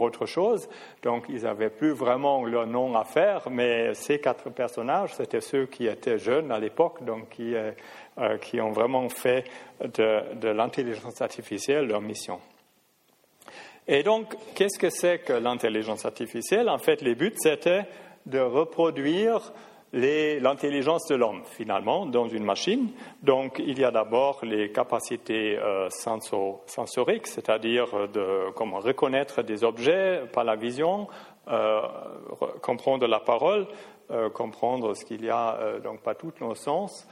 autre chose. Donc, ils n'avaient plus vraiment leur nom à faire, mais ces quatre personnages, c'était ceux qui étaient jeunes à l'époque, donc qui, euh, euh, qui, ont vraiment fait de, de l'intelligence artificielle leur mission. Et donc, qu'est-ce que c'est que l'intelligence artificielle? En fait, les buts, c'était de reproduire l'intelligence de l'homme, finalement, dans une machine. Donc, il y a d'abord les capacités euh, sensoriques, c'est-à-dire de comment reconnaître des objets par la vision, euh, comprendre la parole, euh, comprendre ce qu'il y a, donc pas tous nos sens.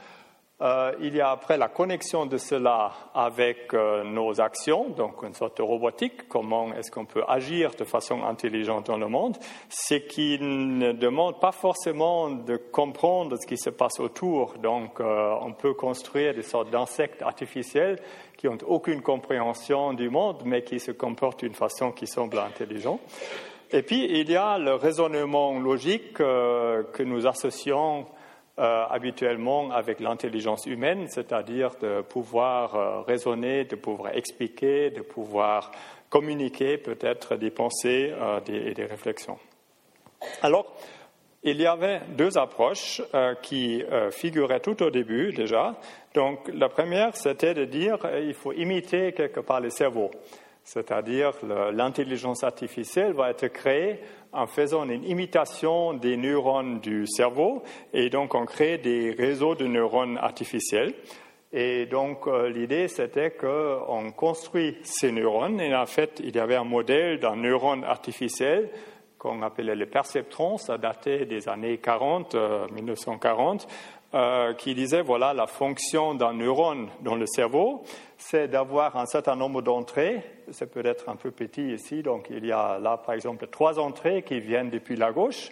Euh, il y a après la connexion de cela avec euh, nos actions, donc une sorte de robotique, comment est-ce qu'on peut agir de façon intelligente dans le monde, ce qui ne demande pas forcément de comprendre ce qui se passe autour. Donc euh, on peut construire des sortes d'insectes artificiels qui n'ont aucune compréhension du monde, mais qui se comportent d'une façon qui semble intelligente. Et puis il y a le raisonnement logique que nous associons euh, habituellement avec l'intelligence humaine, c'est-à-dire de pouvoir euh, raisonner, de pouvoir expliquer, de pouvoir communiquer peut-être des pensées euh, et des réflexions. Alors, il y avait deux approches qui figuraient tout au début déjà. Donc, la première, c'était de dire qu'il faut imiter quelque part le cerveau. C'est-à-dire l'intelligence artificielle va être créée en faisant une imitation des neurones du cerveau et donc on crée des réseaux de neurones artificiels. Et donc euh, l'idée c'était qu'on construit ces neurones et en fait il y avait un modèle d'un neurone artificiel qu'on appelait le perceptron, ça datait des années 40, 1940, euh, qui disait voilà la fonction d'un neurone dans le cerveau, c'est d'avoir un certain nombre d'entrées. C'est peut-être un peu petit ici, donc il y a là par exemple trois entrées qui viennent depuis la gauche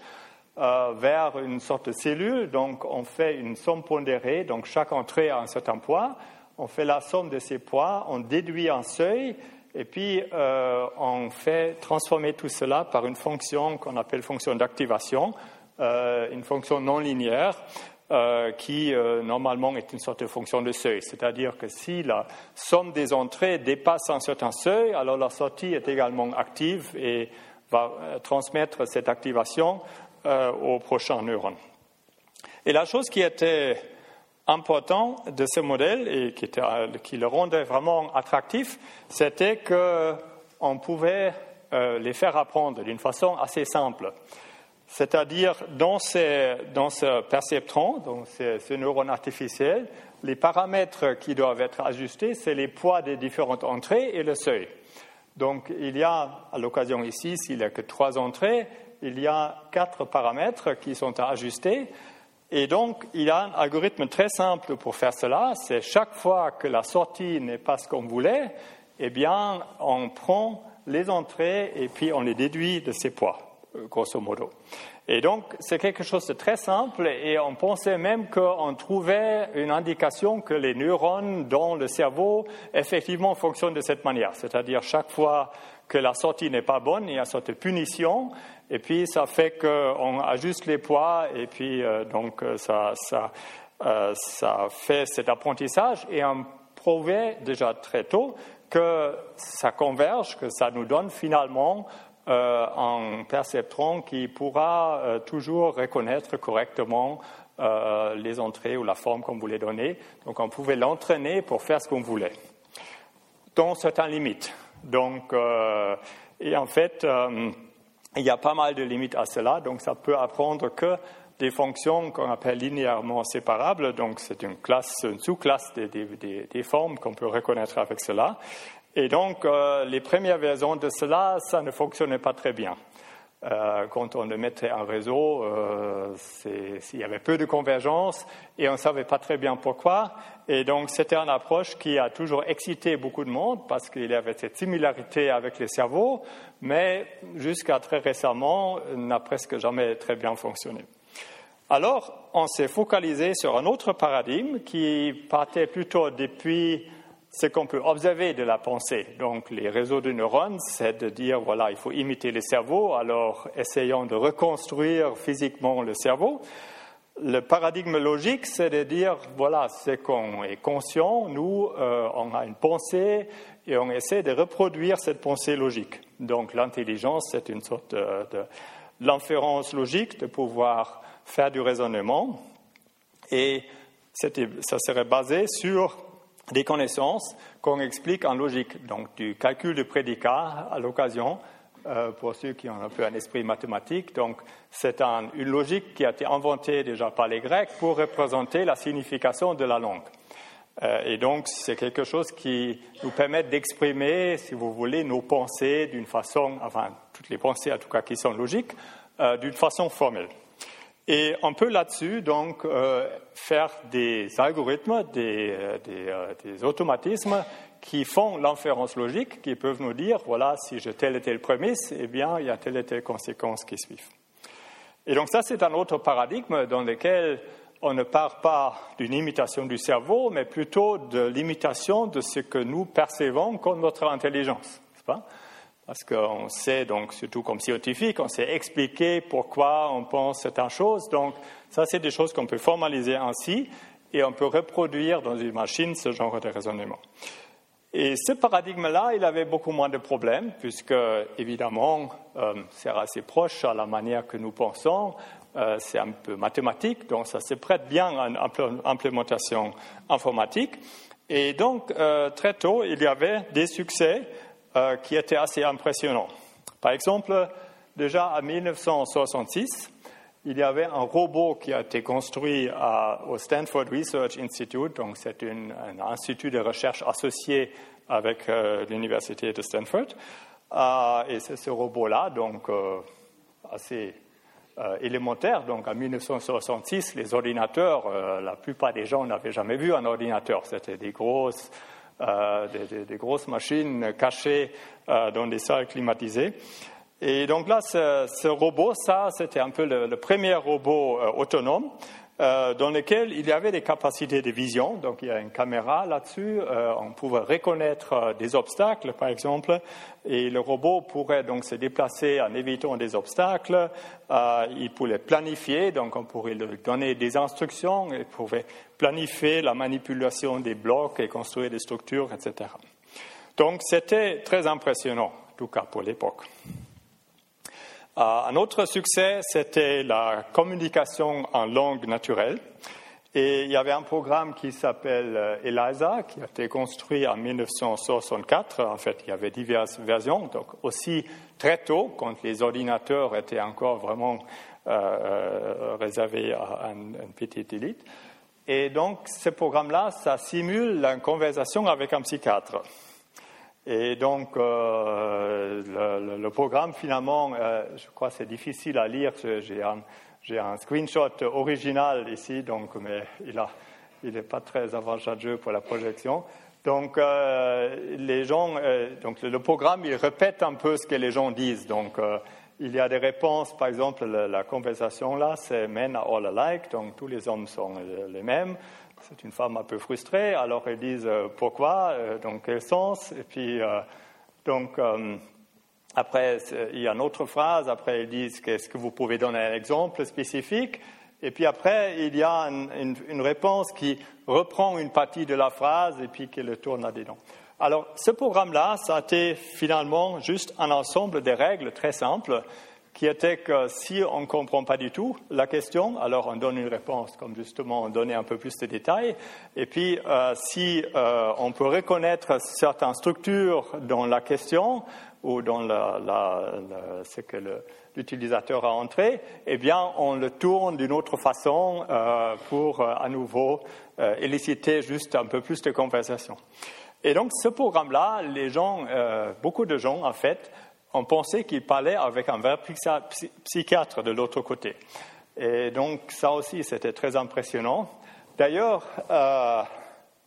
euh, vers une sorte de cellule. Donc on fait une somme pondérée, donc chaque entrée a un certain poids. On fait la somme de ces poids, on déduit un seuil et puis euh, on fait transformer tout cela par une fonction qu'on appelle fonction d'activation, une fonction non linéaire. Euh, qui euh, normalement est une sorte de fonction de seuil. C'est-à-dire que si la somme des entrées dépasse un certain seuil, alors la sortie est également active et va euh, transmettre cette activation au prochain neurone. Et la chose qui était importante de ce modèle et qui, le rendait vraiment attractif, c'était qu'on pouvait les faire apprendre d'une façon assez simple. C'est-à-dire, dans, dans, ce perceptron, donc ce, neurone artificiel, les paramètres qui doivent être ajustés, c'est les poids des différentes entrées et le seuil. Donc, il y a, à l'occasion ici, s'il n'y a que trois entrées, il y a quatre paramètres qui sont à ajuster. Et donc, il y a un algorithme très simple pour faire cela. C'est chaque fois que la sortie n'est pas ce qu'on voulait, eh bien, on prend les entrées et puis on les déduit de ces poids. Euh, grosso modo. Et donc, c'est quelque chose de très simple et on pensait même qu'on trouvait une indication que les neurones dans le cerveau effectivement fonctionnent de cette manière. C'est-à-dire, chaque fois que la sortie n'est pas bonne, il y a une sorte de punition et puis ça fait qu'on ajuste les poids et puis euh, donc euh, ça, fait cet apprentissage et on prouvait déjà très tôt que ça converge, que ça nous donne finalement euh, un perceptron qui pourra euh, toujours reconnaître correctement euh, les entrées ou la forme qu'on voulait donner. Donc on pouvait l'entraîner pour faire ce qu'on voulait, dans certaines limites. Donc, et en fait, il y a pas mal de limites à cela, donc ça peut apprendre que des fonctions qu'on appelle linéairement séparables, donc c'est une classe, une sous-classe des, des, des formes qu'on peut reconnaître avec cela. Et donc, euh, les premières versions de cela, ça ne fonctionnait pas très bien. Euh, quand on le mettait en réseau, euh, il y avait peu de convergence et on ne savait pas très bien pourquoi. Et donc, c'était une approche qui a toujours excité beaucoup de monde parce qu'il y avait cette similarité avec les cerveaux, mais jusqu'à très récemment, n'a presque jamais très bien fonctionné. Alors, on s'est focalisé sur un autre paradigme qui partait plutôt depuis ce qu'on peut observer de la pensée. Donc, les réseaux de neurones, c'est de dire, voilà, il faut imiter le cerveau, alors essayons de reconstruire physiquement le cerveau. Le paradigme logique, c'est de dire, voilà, c'est qu'on est conscient, nous, euh, on a une pensée et on essaie de reproduire cette pensée logique. Donc l'intelligence, c'est une sorte de, de l'inférence logique, de pouvoir faire du raisonnement. Et ça serait basé sur des connaissances qu'on explique en logique, donc du calcul de prédicat à l'occasion, euh, pour ceux qui ont un peu un esprit mathématique. Donc, c'est une logique qui a été inventée déjà par les Grecs pour représenter la signification de la langue. Euh, et donc, c'est quelque chose qui nous permet d'exprimer, si vous voulez, nos pensées d'une façon, enfin, toutes les pensées en tout cas qui sont logiques, euh, d'une façon formelle. Et on peut là-dessus donc euh, faire des algorithmes, des, euh, euh, des, automatismes qui font l'inférence logique, qui peuvent nous dire voilà, si j'ai telle et telle prémisse, eh bien, il y a telle et telle conséquence qui suivent. Et donc ça, c'est un autre paradigme dans lequel on ne part pas d'une imitation du cerveau, mais plutôt de l'imitation de ce que nous percevons comme notre intelligence. Pas? Parce qu'on sait, donc, surtout comme scientifique, on sait expliquer pourquoi on pense certaines choses. Donc, ça, c'est des choses qu'on peut formaliser ainsi et on peut reproduire dans une machine ce genre de raisonnement. Et ce paradigme-là, il avait beaucoup moins de problèmes, puisque, évidemment, euh, c'est assez proche à la manière que nous pensons. Euh, c'est un peu mathématique, donc ça se prête bien à une implémentation informatique. Et donc, euh, très tôt, il y avait des succès euh, qui était assez impressionnant. Par exemple, déjà en 1966, il y avait un robot qui a été construit au Stanford Research Institute, donc c'est un institut de recherche associé avec euh, l'université de Stanford. Euh, et c'est ce robot-là, donc assez élémentaire. Donc en 1966, les ordinateurs, la plupart des gens n'avaient jamais vu un ordinateur. C'était des grosses euh, des, grosses machines cachées euh, dans des salles climatisées. Et donc là, ce, robot, ça, c'était un peu le, premier robot euh, autonome euh, dans lequel il y avait des capacités de vision. Donc il y a une caméra là-dessus. Euh, on pouvait reconnaître euh, des obstacles, par exemple, et le robot pourrait donc se déplacer en évitant des obstacles. il pouvait planifier, donc on pourrait lui donner des instructions. Il pouvait planifier la manipulation des blocs et construire des structures, etc. Donc c'était très impressionnant, en tout cas pour l'époque. Euh, un autre succès, c'était la communication en langue naturelle. Et il y avait un programme qui s'appelle euh, ELISA, qui a été construit en 1964. En fait, il y avait diverses versions, donc aussi très tôt, quand les ordinateurs étaient encore vraiment euh, réservés à une, une, petite élite. Et donc, ce programme-là, ça simule une conversation avec un psychiatre. Et donc, euh, le, programme, finalement, euh, je crois que c'est difficile à lire. J'ai un, screenshot original ici, donc, mais il n'est pas très avantageux pour la projection. Donc, euh, les gens, donc le, programme, il répète un peu ce que les gens disent. Donc, il y a des réponses, par exemple, la, la conversation là, c'est men are all alike, donc tous les hommes sont les mêmes c'est une femme un peu frustrée, alors ils disent euh, pourquoi, euh, dans quel sens, et puis euh, donc après il y a une autre phrase, après ils disent qu'est-ce que vous pouvez donner un exemple spécifique, et puis après il y a une, une, réponse qui reprend une partie de la phrase et puis qui le tourne là-dedans. Alors ce programme-là, ça a été finalement juste un ensemble de règles très simples qui était que si on ne comprend pas du tout la question, alors on donne une réponse, comme justement on donnait un peu plus de détails. Et puis, euh, si euh, on peut reconnaître certaines structures dans la question ou dans la, la, ce que l'utilisateur a entré, eh bien, on le tourne d'une autre façon euh, pour à nouveau éliciter juste un peu plus de conversation. Et donc, ce programme-là, les gens, beaucoup de gens, en fait, on pensait qu'il parlait avec un vrai psychiatre de l'autre côté. Et donc ça aussi, c'était très impressionnant. D'ailleurs, euh,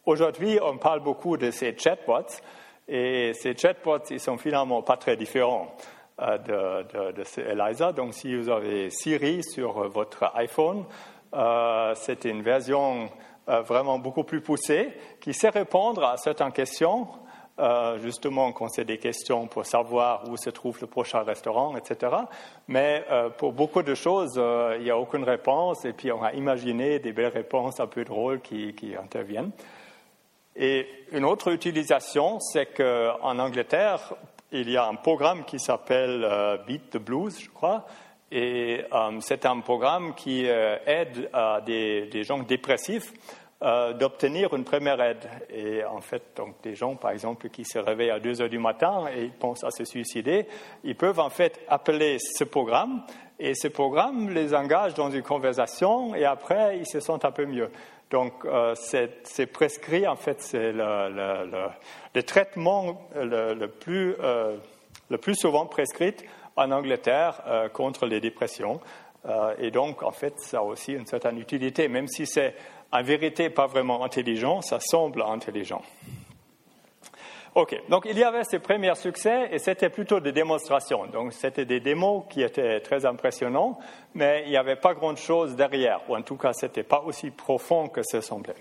aujourd'hui, on parle beaucoup de ces chatbots, et ces chatbots, ils sont finalement pas très différents euh, de, de, ces ELISA. Donc si vous avez Siri sur votre iPhone, euh, c'est une version vraiment beaucoup plus poussée qui sait répondre à certaines questions euh, justement quand c'est des questions pour savoir où se trouve le prochain restaurant, etc. Mais euh, pour beaucoup de choses, il n'y a aucune réponse et puis on a imaginé des belles réponses un peu drôles qui, interviennent. Et une autre utilisation, c'est qu'en Angleterre, il y a un programme qui s'appelle Beat the Blues, je crois, et c'est un programme qui aide des gens dépressifs euh, d'obtenir une première aide. Et en fait, donc, des gens, par exemple, qui se réveillent à 2 heures du matin et pensent à se suicider, ils peuvent en fait appeler ce programme et ce programme les engage dans une conversation et après, ils se sentent un peu mieux. Donc, euh, c'est prescrit, en fait, c'est le, le, traitement le, plus, euh, le plus souvent prescrit en Angleterre contre les dépressions. et donc, en fait, ça a aussi une certaine utilité, même si c'est en vérité pas vraiment intelligent, ça semble intelligent. OK, donc il y avait ces premiers succès et c'était plutôt des démonstrations. Donc c'était des démos qui étaient très impressionnants, mais il n'y avait pas grand-chose derrière, ou en tout cas ce n'était pas aussi profond que ça semblait.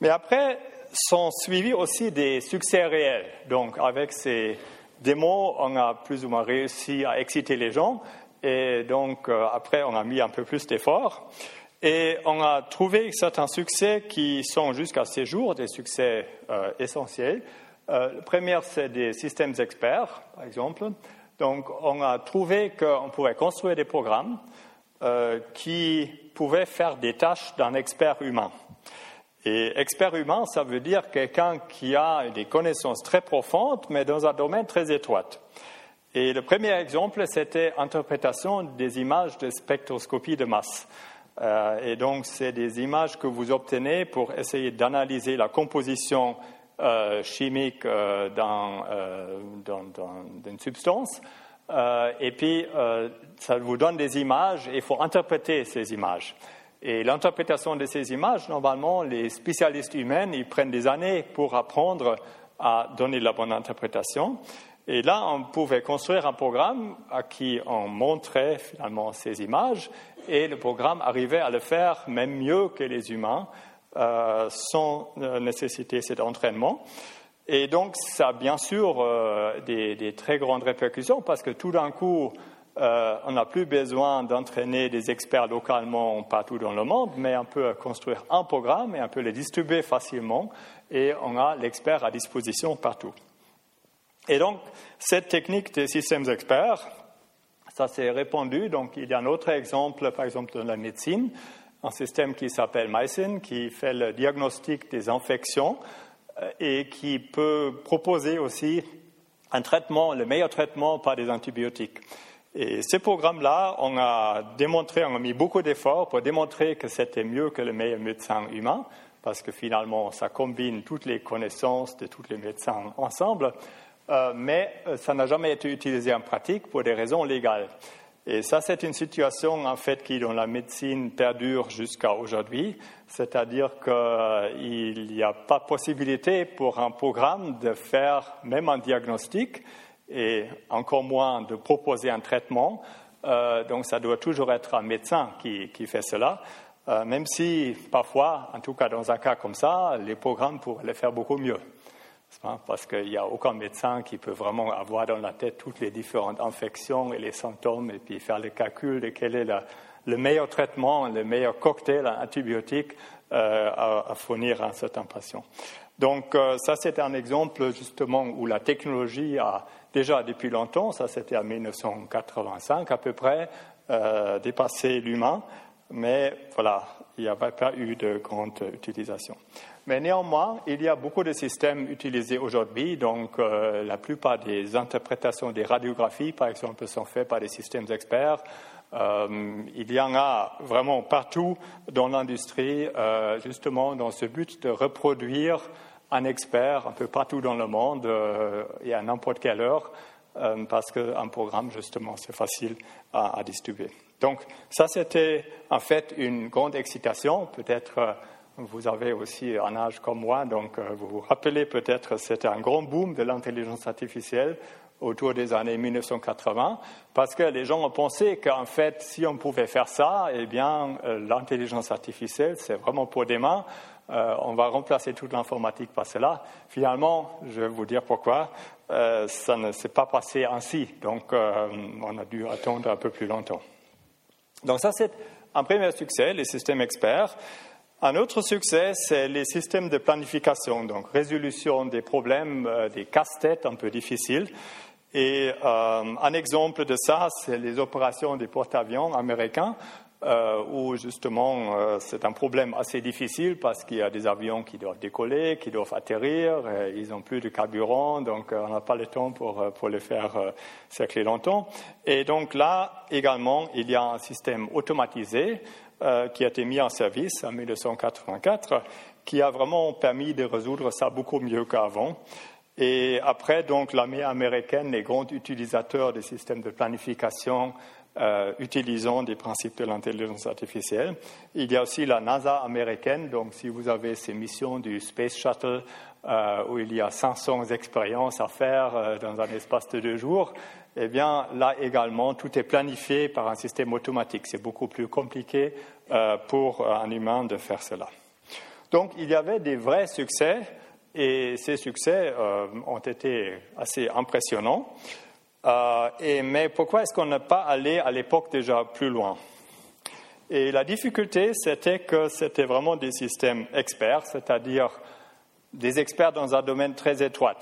Mais après sont suivis aussi des succès réels. Donc avec ces démos, on a plus ou moins réussi à exciter les gens et donc euh, après on a mis un peu plus d'efforts. Et on a trouvé certains succès qui sont jusqu'à ces jours des succès euh, essentiels. Euh, le premier, c'est des systèmes experts, par exemple. Donc, on a trouvé qu'on pouvait construire des programmes euh, qui pouvaient faire des tâches d'un expert humain. Et expert humain, ça veut dire quelqu'un qui a des connaissances très profondes, mais dans un domaine très étroit. Et le premier exemple, c'était interprétation des images de spectroscopie de masse. Euh, et donc, c'est des images que vous obtenez pour essayer d'analyser la composition euh, chimique euh, d'une substance. et puis, ça vous donne des images et il faut interpréter ces images. Et l'interprétation de ces images, normalement, les spécialistes humains, ils prennent des années pour apprendre à donner la bonne interprétation. Et là, on pouvait construire un programme à qui on montrait finalement ces images et le programme arrivait à le faire même mieux que les humains euh, sans euh, nécessiter cet entraînement. Et donc, ça a bien sûr euh, des, très grandes répercussions parce que tout d'un coup, on n'a plus besoin d'entraîner des experts localement partout dans le monde, mais on peut construire un programme et on peut le distribuer facilement et on a l'expert à disposition partout. Et donc, cette technique des systèmes experts, ça s'est répandu. Donc, il y a un autre exemple, par exemple, dans la médecine, un système qui s'appelle MySyn, qui fait le diagnostic des infections euh, et qui peut proposer aussi un traitement, le meilleur traitement par des antibiotiques. Et ce programme-là, on a démontré, on a mis beaucoup d'efforts pour démontrer que c'était mieux que le meilleur médecin humain, parce que finalement, ça combine toutes les connaissances de tous les médecins ensemble. Euh, mais euh, ça n'a jamais été utilisé en pratique pour des raisons légales. Et ça, c'est une situation en fait qui, dans la médecine, perdure jusqu'à aujourd'hui. C'est-à-dire qu'il n'y a pas possibilité pour un programme de faire même un diagnostic et encore moins de proposer un traitement. Euh, donc, ça doit toujours être un médecin qui fait cela. même si parfois, en tout cas dans un cas comme ça, les programmes pourraient le faire beaucoup mieux parce qu'il n'y a aucun médecin qui peut vraiment avoir dans la tête toutes les différentes infections et les symptômes et puis faire le calcul de quel est le meilleur traitement, le meilleur cocktail antibiotique euh, à, fournir à un certain patient. Donc euh, ça, c'est un exemple justement où la technologie a déjà depuis longtemps, ça c'était en 1985 à peu près, euh, dépassé l'humain, mais voilà, il n'y avait pas eu de grande utilisation. Mais néanmoins, il y a beaucoup de systèmes utilisés aujourd'hui. Donc, euh, la plupart des interprétations des radiographies, par exemple, sont faites par des systèmes experts. Euh, il y en a vraiment partout dans l'industrie, euh, justement dans ce but de reproduire un expert un peu partout dans le monde et à n'importe quelle heure, parce qu'un programme, justement, c'est facile à, à, distribuer. Donc, ça, c'était en fait une grande excitation, peut-être vous avez aussi un âge comme moi, donc euh, vous vous rappelez peut-être c'était un grand boom de l'intelligence artificielle autour des années 1980, parce que les gens ont pensé qu'en fait, si on pouvait faire ça, eh bien, euh, l'intelligence artificielle, c'est vraiment pour demain. on va remplacer toute l'informatique par cela. Finalement, je vais vous dire pourquoi, ça ne s'est pas passé ainsi. Donc, on a dû attendre un peu plus longtemps. Donc ça, c'est un premier succès, les systèmes experts. Un autre succès, c'est les systèmes de planification, donc résolution des problèmes, euh, des casse-têtes un peu difficiles. Et euh, un exemple de ça, c'est les opérations des porte-avions américains, euh, où justement c'est un problème assez difficile parce qu'il y a des avions qui doivent décoller, qui doivent atterrir, ils n'ont plus de carburant, donc on n'a pas le temps pour, pour les faire circuler longtemps. Et donc là également, il y a un système automatisé euh, qui a été mis en service en 1984, qui a vraiment permis de résoudre ça beaucoup mieux qu'avant. Et après, donc, l'armée américaine, les grands utilisateurs des systèmes de planification euh, utilisant des principes de l'intelligence artificielle. Il y a aussi la NASA américaine, donc si vous avez ces missions du Space Shuttle euh, où il y a 500 expériences à faire dans un espace de deux jours, eh bien là également, tout est planifié par un système automatique. C'est beaucoup plus compliqué euh, pour un humain de faire cela. Donc il y avait des vrais succès et ces succès euh, ont été assez impressionnants. Euh, et, mais pourquoi est-ce qu'on n'est pas allé à l'époque déjà plus loin? Et la difficulté, c'était que c'était vraiment des systèmes experts, c'est-à-dire des experts dans un domaine très étroit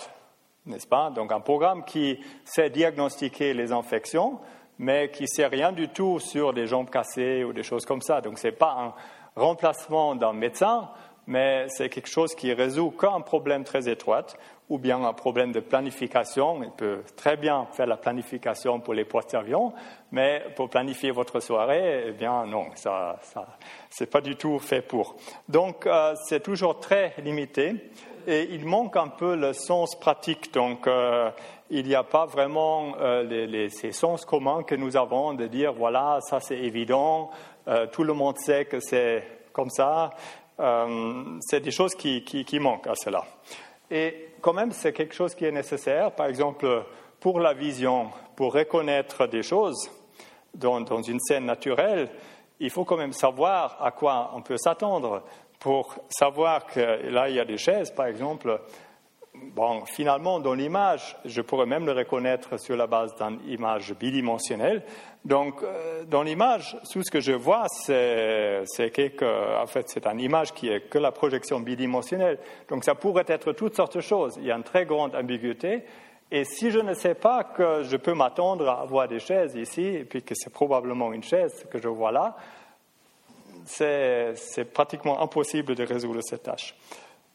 n'est-ce pas? Donc un programme qui sait diagnostiquer les infections, mais qui ne sait rien du tout sur des jambes cassées ou des choses comme ça. Donc ce n'est pas un remplacement d'un médecin, mais c'est quelque chose qui résout qu'un problème très étroit ou bien un problème de planification. Il peut très bien faire la planification pour les porte-avions, mais pour planifier votre soirée, eh bien non, ça, ça c'est pas du tout fait pour. Donc euh, c'est toujours très limité et il manque un peu le sens pratique. Donc, euh, il n'y a pas vraiment euh, ces sens communs que nous avons de dire voilà, ça c'est évident, tout le monde sait que c'est comme ça. C'est des choses qui, qui, manquent à cela. Et quand même, c'est quelque chose qui est nécessaire. Par exemple, pour la vision, pour reconnaître des choses dans, dans une scène naturelle, il faut quand même savoir à quoi on peut s'attendre pour savoir que là, il y a des chaises, par exemple. Bon, finalement, dans l'image, je pourrais même le reconnaître sur la base d'une image bidimensionnelle. Donc, euh, dans l'image, tout ce que je vois, c'est, que, en fait, c'est une image qui est que la projection bidimensionnelle. Donc, ça pourrait être toutes sortes de choses. Il y a une très grande ambiguïté. Et si je ne sais pas que je peux m'attendre à voir des chaises ici, et puis que c'est probablement une chaise que je vois là, c'est pratiquement impossible de résoudre cette tâche.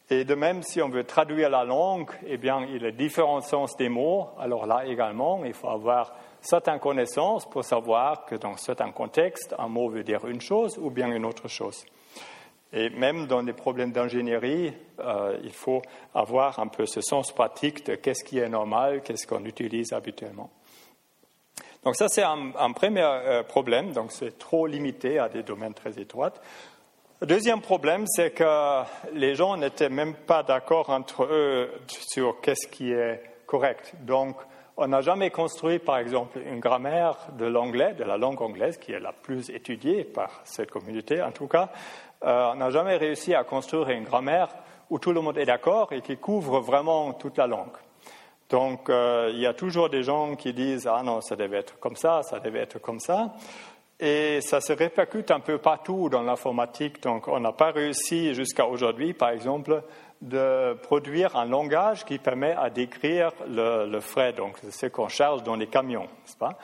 Et de même, si on veut traduire la langue, eh bien, il y a différents sens des mots. Alors là également, il faut avoir certaines connaissances pour savoir que dans certains contextes, un mot veut dire une chose ou bien une autre chose. Et même dans des problèmes d'ingénierie, euh, il faut avoir un peu ce sens pratique de qu'est-ce qui est normal, qu'est-ce qu'on utilise habituellement. Donc ça, c'est un, premier euh, problème, donc c'est trop limité à des domaines très étroits. Deuxième problème, c'est que les gens n'étaient même pas d'accord entre eux sur qu'est-ce qui est correct. Donc, on n'a jamais construit, par exemple, une grammaire de l'anglais, de la langue anglaise, qui est la plus étudiée par cette communauté en tout cas. Euh, on n'a jamais réussi à construire une grammaire où tout le monde est d'accord et qui couvre vraiment toute la langue. Donc, euh, il y a toujours des gens qui disent Ah non, ça devait être comme ça, ça devait être comme ça. Et ça se répercute un peu partout dans l'informatique. Donc, on n'a pas réussi jusqu'à aujourd'hui, par exemple, de produire un langage qui permet à décrire le, le frais, donc ce qu'on charge dans les camions, n'est-ce pas?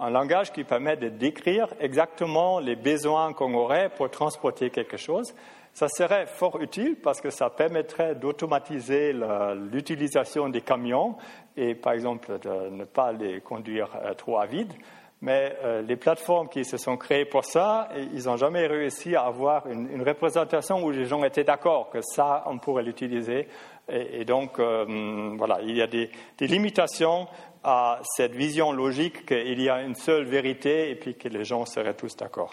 Un langage qui permet de décrire exactement les besoins qu'on aurait pour transporter quelque chose. Ça serait fort utile parce que ça permettrait d'automatiser l'utilisation des camions et, par exemple, de ne pas les conduire euh, trop à vide. Mais euh, les plateformes qui se sont créées pour ça, ils n'ont jamais réussi à avoir une, représentation où les gens étaient d'accord que ça, on pourrait l'utiliser. Et, donc, euh, voilà, il y a des, limitations à cette vision logique qu'il y a une seule vérité et puis que les gens seraient tous d'accord.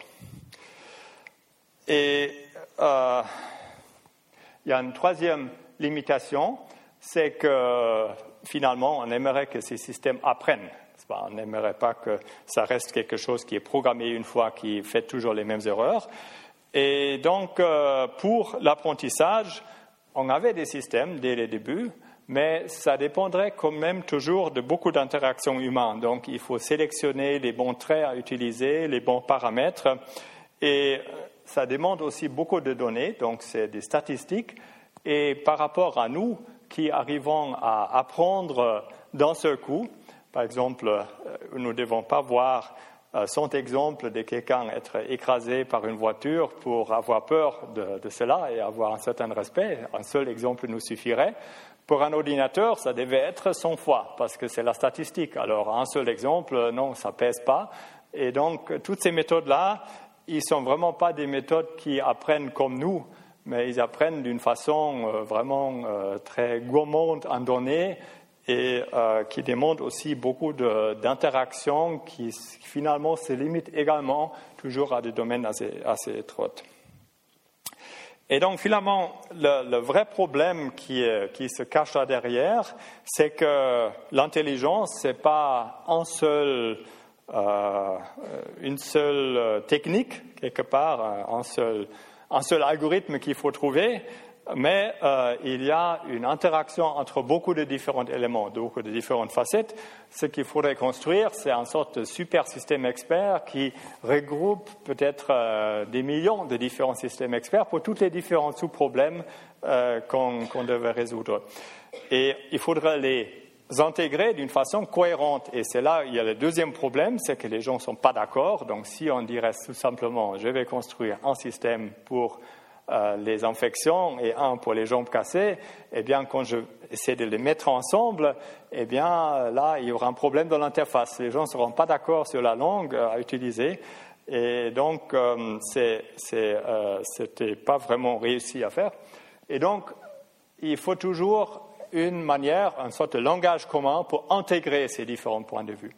Et euh, il y a une troisième limitation, c'est que finalement, on aimerait que ces systèmes apprennent. On n'aimerait pas que ça reste quelque chose qui est programmé une fois, qui fait toujours les mêmes erreurs. Et donc, euh, pour l'apprentissage, on avait des systèmes dès le début, mais ça dépendrait quand même toujours de beaucoup d'interactions humaines. Donc, il faut sélectionner les bons traits à utiliser, les bons paramètres, et ça demande aussi beaucoup de données, donc c'est des statistiques. Et par rapport à nous, qui arrivons à apprendre d'un seul coup, par exemple, euh, nous ne devons pas voir euh, son exemple de quelqu'un être écrasé par une voiture pour avoir peur de, cela et avoir un certain respect. Un seul exemple nous suffirait. Pour un ordinateur, ça devait être 100 fois parce que c'est la statistique. Alors, un seul exemple, non, ça pèse pas. Et donc, toutes ces méthodes-là, ils sont vraiment pas des méthodes qui apprennent comme nous, mais ils apprennent d'une façon euh, vraiment euh, très gourmande en données et euh, qui demandent aussi beaucoup d'interactions qui finalement se limitent également toujours à des domaines assez, étroits. Et donc finalement, le, vrai problème qui, qui, se cache là derrière, c'est que l'intelligence, ce n'est pas un seul euh, une seule euh, technique, quelque part, euh, un seul, un seul algorithme qu'il faut trouver, mais il y a une interaction entre beaucoup de différents éléments, beaucoup de différentes facettes. Ce qu'il faudrait construire, c'est une sorte de super système expert qui regroupe peut-être des millions de différents systèmes experts pour tous les différents sous-problèmes qu'on devait résoudre. Et il faudrait les intégrer d'une façon cohérente. Et c'est là, il y a le deuxième problème, c'est que les gens ne sont pas d'accord. Donc si on dirait tout simplement, je vais construire un système pour euh, les infections et un pour les jambes cassées, eh bien, quand je essaie de les mettre ensemble, eh bien, là, il y aura un problème dans l'interface. Les gens ne seront pas d'accord sur la langue euh, à utiliser. Et donc, euh, ce n'était pas vraiment réussi à faire. Et donc, il faut toujours une manière, une sorte de langage commun pour intégrer ces différents points de vue.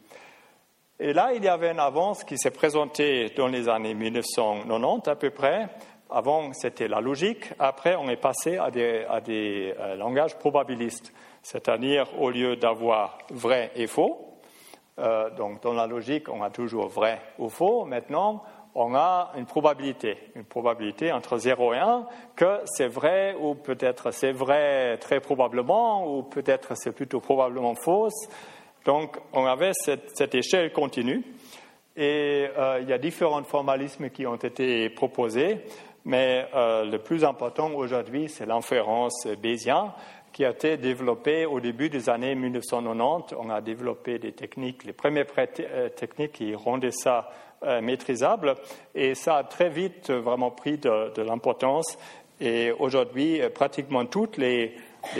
Et là, il y avait une avance qui s'est présentée dans les années 1990 à peu près. Avant, c'était la logique. Après, on est passé à des, à des euh, langages probabilistes. C'est-à-dire, au lieu d'avoir vrai et faux, euh, donc dans la logique, on a toujours vrai ou faux. Maintenant, on a une probabilité, une probabilité entre 0 et 1 que c'est vrai ou peut-être c'est vrai très probablement ou peut-être c'est plutôt probablement fausse. Donc on avait cette, échelle continue et euh, il y a différents formalismes qui ont été proposés, mais euh, le plus important aujourd'hui c'est l'inférence bayésienne qui a été développée au début des années 1990. On a développé des techniques, les premières euh, techniques qui rendaient ça euh, maîtrisable. Et ça a très vite vraiment pris de, l'importance. Et aujourd'hui, pratiquement tous les,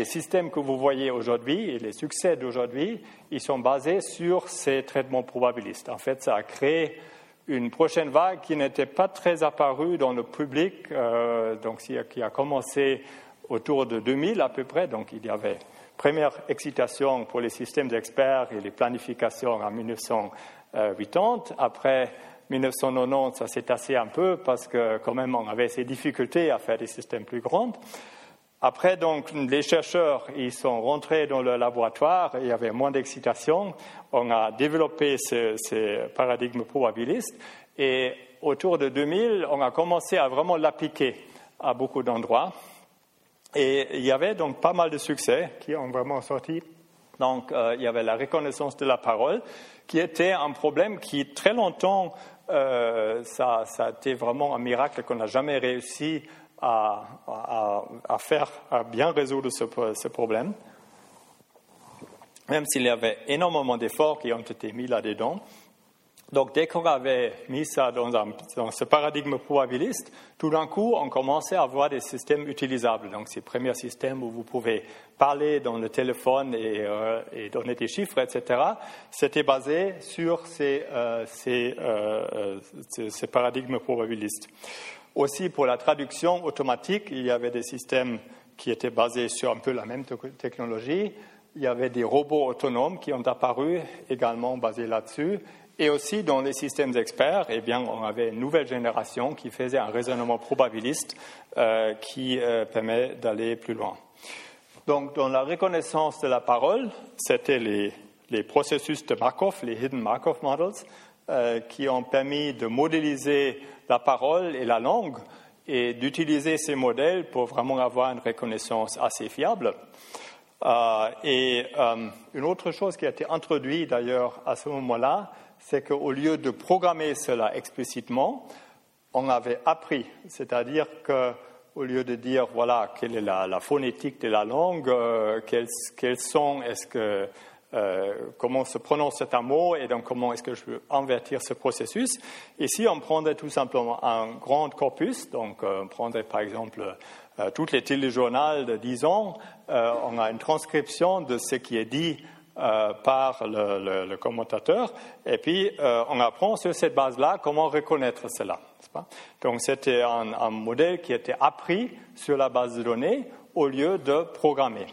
systèmes que vous voyez aujourd'hui et les succès d'aujourd'hui, ils sont basés sur ces traitements probabilistes. En fait, ça a créé une prochaine vague qui n'était pas très apparue dans le public, euh, donc qui a commencé autour de 2000 à peu près. Donc il y avait première excitation pour les systèmes d'experts et les planifications en 1980. Après 1990, ça s'est tassé un peu parce que quand même on avait ces difficultés à faire des systèmes plus grands. Après, donc, les chercheurs, ils sont rentrés dans le laboratoire, il y avait moins d'excitation. On a développé ces paradigmes probabilistes et autour de 2000, on a commencé à vraiment l'appliquer à beaucoup d'endroits. Et il y avait donc pas mal de succès qui ont vraiment sorti. Donc, euh, il y avait la reconnaissance de la parole, qui était un problème qui, très longtemps, euh, ça, ça, a été vraiment un miracle qu'on n'a jamais réussi à, faire, à bien résoudre ce, problème. Même s'il y avait énormément d'efforts qui ont été mis là-dedans. Donc, dès qu'on avait mis ça dans, dans, ce paradigme probabiliste, tout d'un coup, on commençait à avoir des systèmes utilisables. Donc, ces premiers systèmes où vous pouvez parler dans le téléphone et, euh, donner des chiffres, etc., c'était basé sur ces, euh, ces, euh, ces, paradigmes probabilistes. Aussi, pour la traduction automatique, il y avait des systèmes qui étaient basés sur un peu la même technologie. Il y avait des robots autonomes qui ont apparu également basés là-dessus. Et aussi dans les systèmes experts, eh bien, on avait une nouvelle génération qui faisait un raisonnement probabiliste euh, qui euh, permet d'aller plus loin. Donc, dans la reconnaissance de la parole, c'était les, les processus de Markov, les Hidden Markov Models, euh, qui ont permis de modéliser la parole et la langue et d'utiliser ces modèles pour vraiment avoir une reconnaissance assez fiable. Euh, et euh, une autre chose qui a été introduite d'ailleurs à ce moment-là, c'est qu'au lieu de programmer cela explicitement, on avait appris, c'est-à-dire qu'au lieu de dire voilà quelle est la, phonétique de la langue, quels, quels, sont, est-ce que euh, comment se prononce un mot et donc comment est-ce que je peux invertir ce processus. Ici, on prendrait tout simplement un grand corpus, donc euh, on prendrait par exemple euh, toutes les téléjournaux de 10 ans, on a une transcription de ce qui est dit par le, commentateur, et puis on apprend sur cette base-là comment reconnaître cela. Donc c'était un modèle qui était appris sur la base de données au lieu de programmer.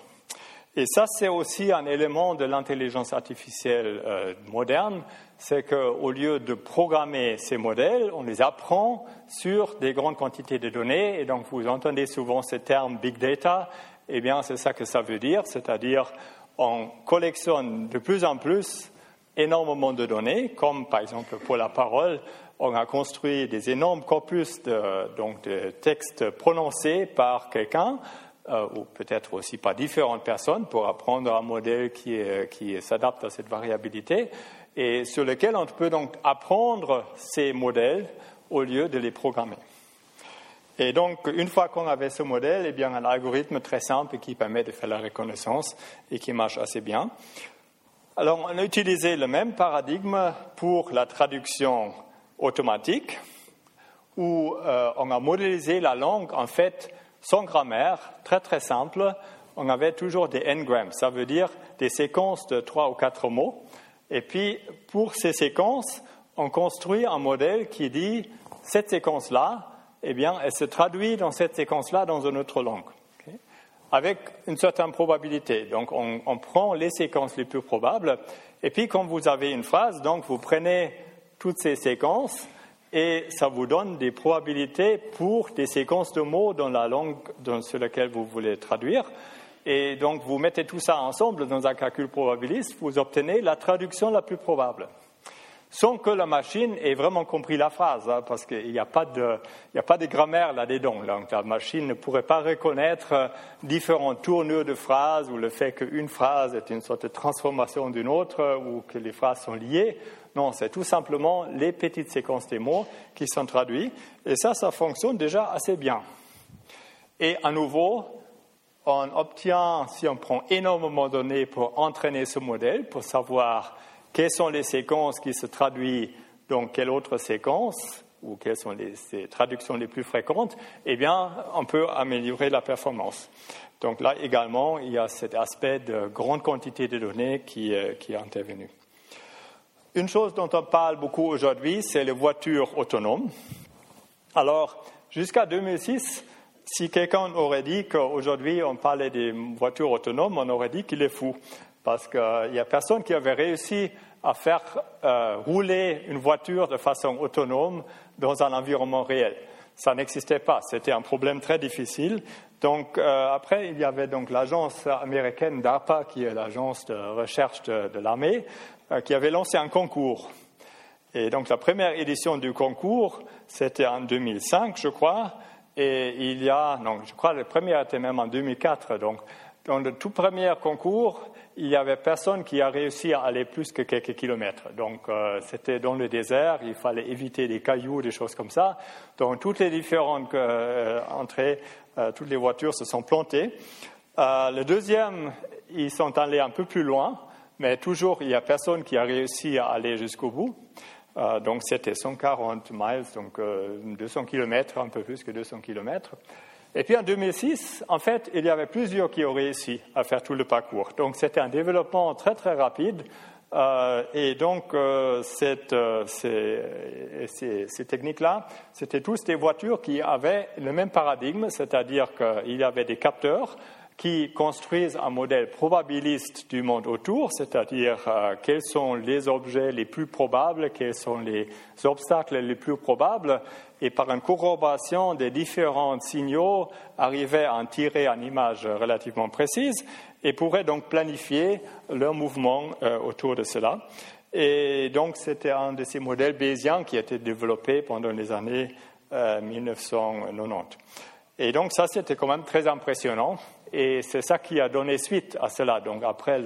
Et ça, c'est aussi un élément de l'intelligence artificielle euh, moderne, c'est qu'au lieu de programmer ces modèles, on les apprend sur des grandes quantités de données. Et donc, vous entendez souvent ce terme big data. Eh bien, c'est ça que ça veut dire, c'est-à-dire on collectionne de plus en plus énormément de données, comme par exemple pour la parole, on a construit des énormes corpus de, textes prononcés par quelqu'un euh, ou peut-être aussi par différentes personnes pour apprendre un modèle qui, qui s'adapte à cette variabilité et sur lequel on peut donc apprendre ces modèles au lieu de les programmer. Et donc, une fois qu'on avait ce modèle, eh bien, un algorithme très simple qui permet de faire la reconnaissance et qui marche assez bien. Alors, on a utilisé le même paradigme pour la traduction automatique, où euh, on a modélisé la langue, en fait, sans grammaire, très très simple, on avait toujours des n-grams, ça veut dire des séquences de trois ou quatre mots. Et puis, pour ces séquences, on construit un modèle qui dit cette séquence-là, eh bien, elle se traduit dans cette séquence-là dans une autre langue, avec une certaine probabilité. Donc, on, on, prend les séquences les plus probables, et puis quand vous avez une phrase, donc vous prenez toutes ces séquences, et ça vous donne des probabilités pour des séquences de mots dans la langue sur laquelle vous voulez traduire. Et donc, vous mettez tout ça ensemble dans un calcul probabiliste, vous obtenez la traduction la plus probable. Sans que la machine ait vraiment compris la phrase, hein, parce qu'il n'y a, pas de, a pas de grammaire là-dedans. La machine ne pourrait pas reconnaître différentes tournures de phrases ou le fait qu'une phrase est une sorte de transformation d'une autre ou que les phrases sont liées. Non, c'est tout simplement les petites séquences des mots qui sont traduits. Et ça, ça fonctionne déjà assez bien. Et à nouveau, on obtient, si on prend énormément de données pour entraîner ce modèle, pour savoir quelles sont les séquences qui se traduisent dans quelle autre séquence, ou quelles sont les, traductions les plus fréquentes, eh bien, on peut améliorer la performance. Donc là également, il y a cet aspect de grande quantité de données qui, qui est intervenu. Une chose dont on parle beaucoup aujourd'hui, c'est les voitures autonomes. Alors, jusqu'à 2006, si quelqu'un aurait dit qu'aujourd'hui on parlait des voitures autonomes, on aurait dit qu'il est fou. Parce qu'il n'y a personne qui avait réussi à faire euh, rouler une voiture de façon autonome dans un environnement réel. Ça n'existait pas. C'était un problème très difficile. Donc euh, après, il y avait donc l'agence américaine DARPA, qui est l'agence de recherche de l'armée, euh, qui avait lancé un concours. Et donc la première édition du concours, c'était en 2005, je crois, et il y a, non, je crois que le premier était même en 2004. Donc dans le tout premier concours, il y avait personne qui a réussi à aller plus que quelques kilomètres. Donc euh, c'était dans le désert, il fallait éviter des cailloux, des choses comme ça. Donc toutes les différentes euh, entrées, toutes les voitures se sont plantées. le deuxième, ils sont allés un peu plus loin mais toujours, il n'y a personne qui a réussi à aller jusqu'au bout. Euh, donc, c'était 140 miles, donc 200 euh, kilomètres, un peu plus que 200 kilomètres. Et puis en 2006, en fait, il y avait plusieurs qui ont réussi à faire tout le parcours. Donc, c'était un développement très, très rapide. Euh, et donc, cette, ces, ces techniques-là, c'était tous des voitures qui avaient le même paradigme, c'est-à-dire qu'il y avait des capteurs qui construisent un modèle probabiliste du monde autour, c'est-à-dire euh, quels sont les objets les plus probables, quels sont les obstacles les plus probables, et par une corroboration des différents signaux, arriver à en tirer une image relativement précise. et pourraient donc planifier leur mouvement autour de cela. Et donc, c'était un de ces modèles bayésiens qui a été développé pendant les années 1990. Et donc, ça, c'était quand même très impressionnant. Et c'est ça qui a donné suite à cela. Donc, après,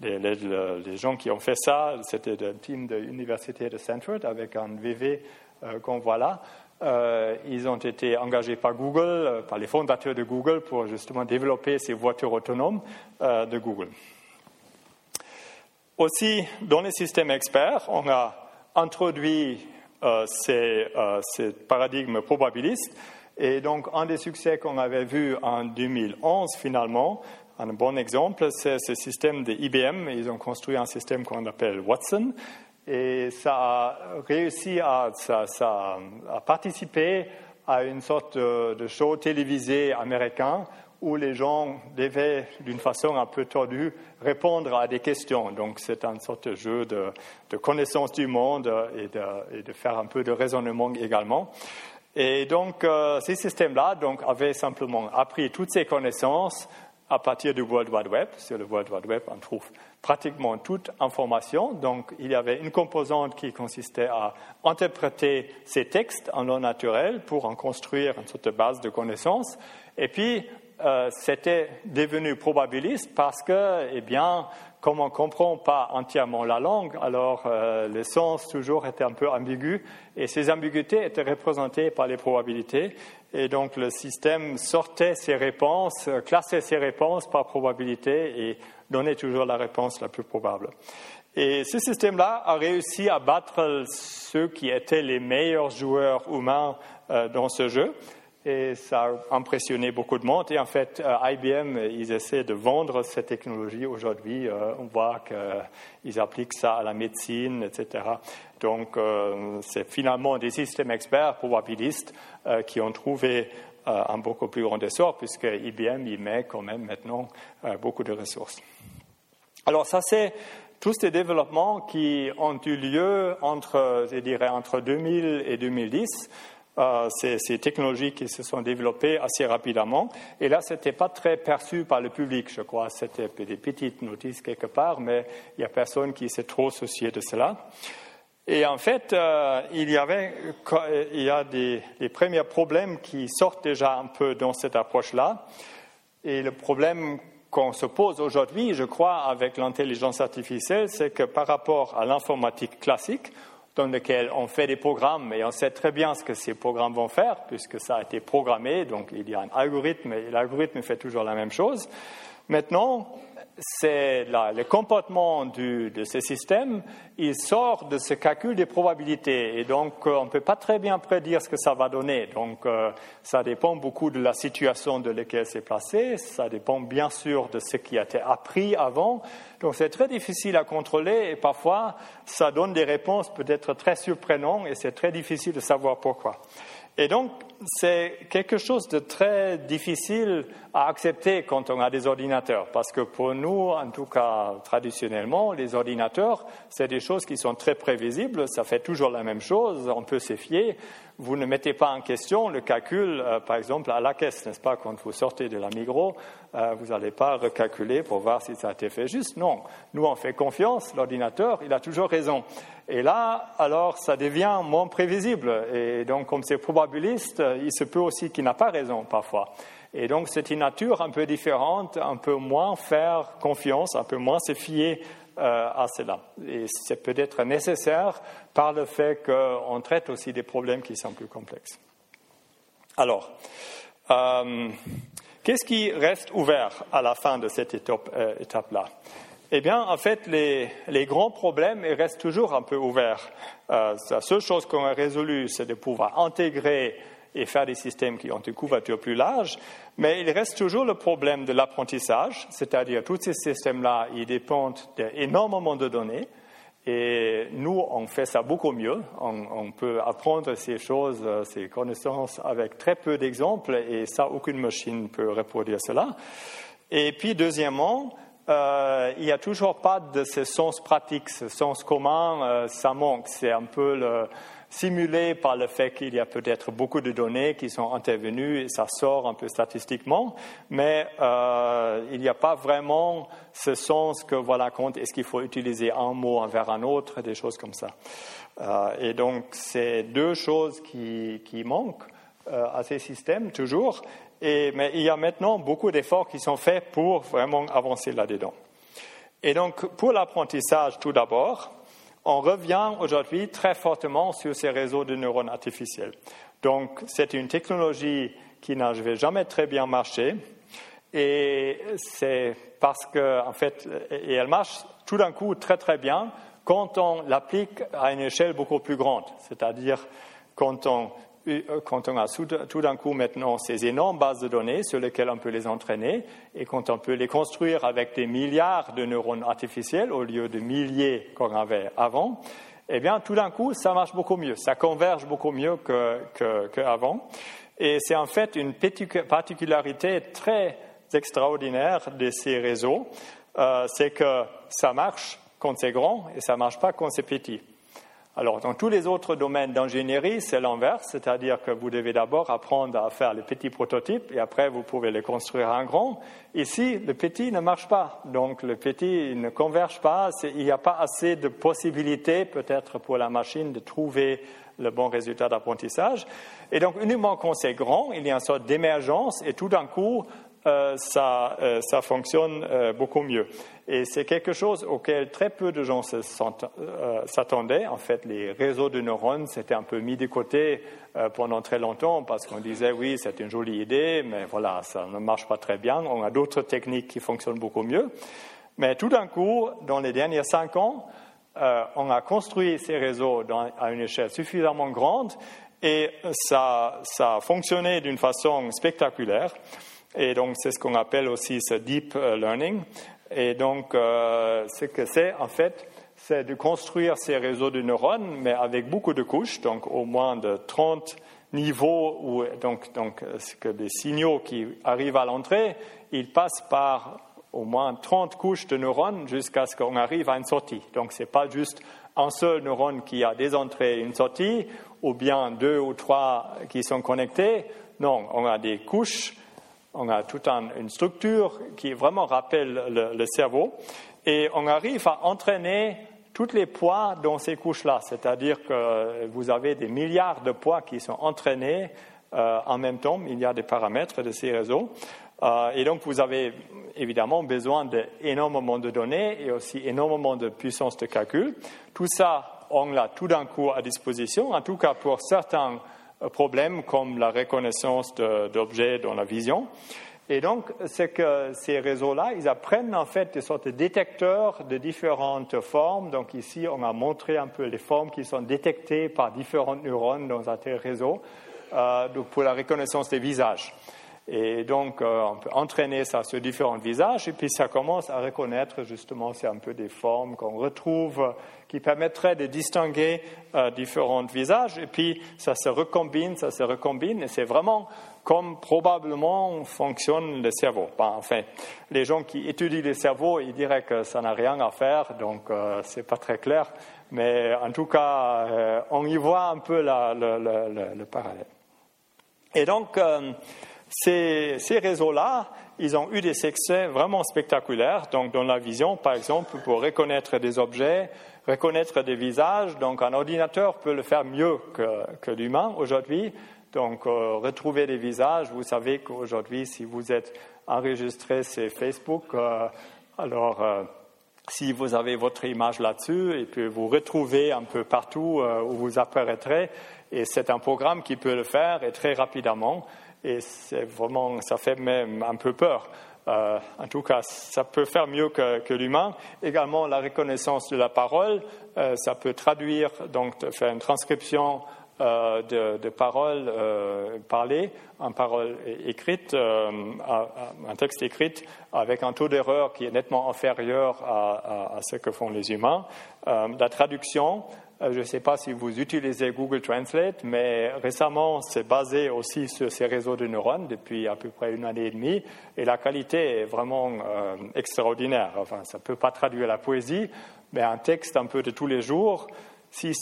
les, gens qui ont fait ça, c'était le team de l'Université de Stanford avec un VV euh, qu'on voit là. Euh, ils ont été engagés par Google, euh, par les fondateurs de Google, pour justement développer ces voitures autonomes de Google. Aussi, dans les systèmes experts, on a introduit ces, ces paradigmes probabilistes et donc, un des succès qu'on avait vu en 2011, finalement, un bon exemple, c'est ce système de IBM. Ils ont construit un système qu'on appelle Watson. Et ça a réussi à, participer à une sorte de, show télévisé américain où les gens devaient, d'une façon un peu tordue, répondre à des questions. Donc, c'est un sorte de jeu de, connaissance du monde et de, de, faire un peu de raisonnement également. Et donc, euh, ces systèmes-là avaient simplement appris toutes ces connaissances à partir du World Wide Web. Sur le World Wide Web, on trouve pratiquement toute information. Donc, il y avait une composante qui consistait à interpréter ces textes en langue naturelle pour en construire une sorte de base de connaissances. Et puis, euh, c'était devenu probabiliste parce que, eh bien, comme on ne comprend pas entièrement la langue, alors euh, le sens toujours était un peu ambigu et ces ambiguïtés étaient représentées par les probabilités et donc le système sortait ses réponses, classait ses réponses par probabilité et donnait toujours la réponse la plus probable. Et ce système-là a réussi à battre ceux qui étaient les meilleurs joueurs humains euh, dans ce jeu et ça a impressionné beaucoup de monde. Et en fait, euh, IBM, ils essaient de vendre cette technologie aujourd'hui. Euh, on voit qu'ils appliquent ça à la médecine, etc. Donc, euh, c'est finalement des systèmes experts probabilistes qui ont trouvé un beaucoup plus grand essor, puisque IBM y met quand même maintenant beaucoup de ressources. Alors, ça, c'est tous ces développements qui ont eu lieu entre, je dirais, entre 2000 et 2010. Euh, ces, technologies qui se sont développées assez rapidement. Et là, ce n'était pas très perçu par le public, je crois. C'était des petites notices quelque part, mais il n'y a personne qui s'est trop soucié de cela. Et en fait, euh, il y avait il y a des, des, premiers problèmes qui sortent déjà un peu dans cette approche-là. Et le problème qu'on se pose aujourd'hui, je crois, avec l'intelligence artificielle, c'est que par rapport à l'informatique classique, dans lequel on fait des programmes et on sait très bien ce que ces programmes vont faire puisque ça a été programmé, donc il y a un algorithme et l'algorithme fait toujours la même chose. Maintenant, c'est le comportement de ces systèmes, il sort de ce calcul des probabilités et donc euh, on ne peut pas très bien prédire ce que ça va donner. Donc euh, ça dépend beaucoup de la situation de laquelle c'est placé, ça dépend bien sûr de ce qui a été appris avant. Donc c'est très difficile à contrôler et parfois ça donne des réponses peut-être très surprenantes et c'est très difficile de savoir pourquoi. Et donc, c'est quelque chose de très difficile à accepter quand on a des ordinateurs, parce que pour nous, en tout cas traditionnellement, les ordinateurs, c'est des choses qui sont très prévisibles, ça fait toujours la même chose, on peut s'y fier. Vous ne mettez pas en question le calcul, euh, par exemple, à la caisse, n'est-ce pas Quand vous sortez de la Migros, euh, vous n'allez pas recalculer pour voir si ça a été fait juste. Non, nous on fait confiance, l'ordinateur, il a toujours raison. Et là, alors, ça devient moins prévisible. Et donc, comme c'est probabiliste, il se peut aussi qu'il n'a pas raison parfois. Et donc, c'est une nature un peu différente, un peu moins faire confiance, un peu moins se fier euh, à cela. Et c'est peut-être nécessaire par le fait qu'on traite aussi des problèmes qui sont plus complexes. Alors, euh, qu'est-ce qui reste ouvert à la fin de cette euh, étape-là? Eh bien, en fait, les, grands problèmes restent toujours un peu ouverts. Euh, la seule chose qu'on a résolue, c'est de pouvoir intégrer et faire des systèmes qui ont une couverture plus large, mais il reste toujours le problème de l'apprentissage, c'est-à-dire tous ces systèmes-là, ils dépendent d'énormément de données, et nous, on fait ça beaucoup mieux. On, peut apprendre ces choses, euh, ces connaissances avec très peu d'exemples, et ça, aucune machine ne peut reproduire cela. Et puis, deuxièmement, euh, il n'y a toujours pas de ce sens pratique, ce sens commun, euh, ça manque. C'est un peu le, simulé par le fait qu'il y a peut-être beaucoup de données qui sont intervenues et ça sort un peu statistiquement, mais euh, il n'y a pas vraiment ce sens que voilà, compte est-ce qu'il faut utiliser un mot envers un autre, des choses comme ça. Euh, et donc, c'est deux choses qui, qui manquent euh, à ces systèmes toujours, et, mais il y a maintenant beaucoup d'efforts qui sont faits pour vraiment avancer là-dedans. Et donc, pour l'apprentissage, tout d'abord, on revient aujourd'hui très fortement sur ces réseaux de neurones artificiels. Donc, c'est une technologie qui n'a jamais très bien marché. Et c'est parce que, en fait, et elle marche tout d'un coup très très bien quand on l'applique à une échelle beaucoup plus grande. C'est-à-dire quand on euh, quand on a tout d'un coup maintenant ces énormes bases de données sur lesquelles on peut les entraîner et quand on peut les construire avec des milliards de neurones artificiels au lieu de milliers qu'on avait avant, eh bien tout d'un coup ça marche beaucoup mieux, ça converge beaucoup mieux qu'avant. et c'est en fait une particularité très extraordinaire de ces réseaux, euh, c'est que ça marche quand c'est grand et ça marche pas quand c'est petit. Alors, dans tous les autres domaines d'ingénierie, c'est l'inverse, c'est-à-dire que vous devez d'abord apprendre à faire les petits prototypes et après vous pouvez les construire en grand. Ici, le petit ne marche pas, donc le petit ne converge pas, il n'y a pas assez de possibilités peut-être pour la machine de trouver le bon résultat d'apprentissage. Et donc, uniquement quand c'est grand, il y a une sorte d'émergence et tout d'un coup, ça, euh, ça, fonctionne euh, beaucoup mieux. Et c'est quelque chose auquel très peu de gens s'attendaient. En fait, les réseaux de neurones, c'était un peu mis de côté pendant très longtemps parce qu'on disait oui, c'est une jolie idée, mais voilà, ça ne marche pas très bien. On a d'autres techniques qui fonctionnent beaucoup mieux. Mais tout d'un coup, dans les derniers cinq ans, on a construit ces réseaux à une échelle suffisamment grande et ça, ça a fonctionné d'une façon spectaculaire. Et donc, c'est ce qu'on appelle aussi ce deep euh, learning. Et donc, euh, ce que c'est, en fait, c'est de construire ces réseaux de neurones, mais avec beaucoup de couches, donc au moins de 30 niveaux, où donc, donc que des signaux qui arrivent à l'entrée, ils passent par au moins 30 couches de neurones jusqu'à ce qu'on arrive à une sortie. Donc, ce n'est pas juste un seul neurone qui a des entrées et une sortie, ou bien deux ou trois qui sont connectés. Non, on a des couches on a toute une structure qui vraiment rappelle le, cerveau et on arrive à entraîner tous les poids dans ces couches-là, c'est-à-dire que vous avez des milliards de poids qui sont entraînés euh, en même temps, il y a des paramètres de ces réseaux. Euh, et donc, vous avez évidemment besoin d'énormément de données et aussi énormément de puissance de calcul. Tout ça, on l'a tout d'un coup à disposition, en tout cas pour certains problèmes comme la reconnaissance d'objets dans la vision. Et donc, c'est que ces réseaux-là, ils apprennent en fait des sortes de détecteurs de différentes formes. Donc ici, on a montré un peu les formes qui sont détectées par différents neurones dans un tel réseau euh, pour la reconnaissance des visages. Et donc, euh, on peut entraîner ça sur différents visages, et puis ça commence à reconnaître justement, c'est un peu des formes qu'on retrouve qui permettraient de distinguer euh, différents visages, et puis ça se recombine, ça se recombine, et c'est vraiment comme probablement fonctionne le cerveau. enfin, les gens qui étudient le cerveau, ils diraient que ça n'a rien à faire, donc euh, c'est pas très clair, mais en tout cas, on y voit un peu le, parallèle. Et donc, ces, réseaux-là, ils ont eu des succès vraiment spectaculaires. Donc, dans la vision, par exemple, pour reconnaître des objets, reconnaître des visages. Donc, un ordinateur peut le faire mieux que, l'humain aujourd'hui. Donc, euh, retrouver des visages. Vous savez qu'aujourd'hui, si vous êtes enregistré sur Facebook, euh, alors euh, si vous avez votre image là-dessus et puis vous retrouvez un peu partout où vous apparaîtrez, et c'est un programme qui peut le faire et très rapidement et c'est vraiment, ça fait même un peu peur. Euh, en tout cas, ça peut faire mieux que, l'humain. Également, la reconnaissance de la parole, euh, ça peut traduire, donc faire une transcription euh, de, paroles parlées en paroles écrites, un texte écrit avec un taux d'erreur qui est nettement inférieur à, à, ce que font les humains. la traduction, je ne sais pas si vous utilisez Google Translate, mais récemment, c'est basé aussi sur ces réseaux de neurones depuis à peu près une année et demie, et la qualité est vraiment euh, extraordinaire. Enfin, ça ne peut pas traduire la poésie, mais un texte un peu de tous les jours, si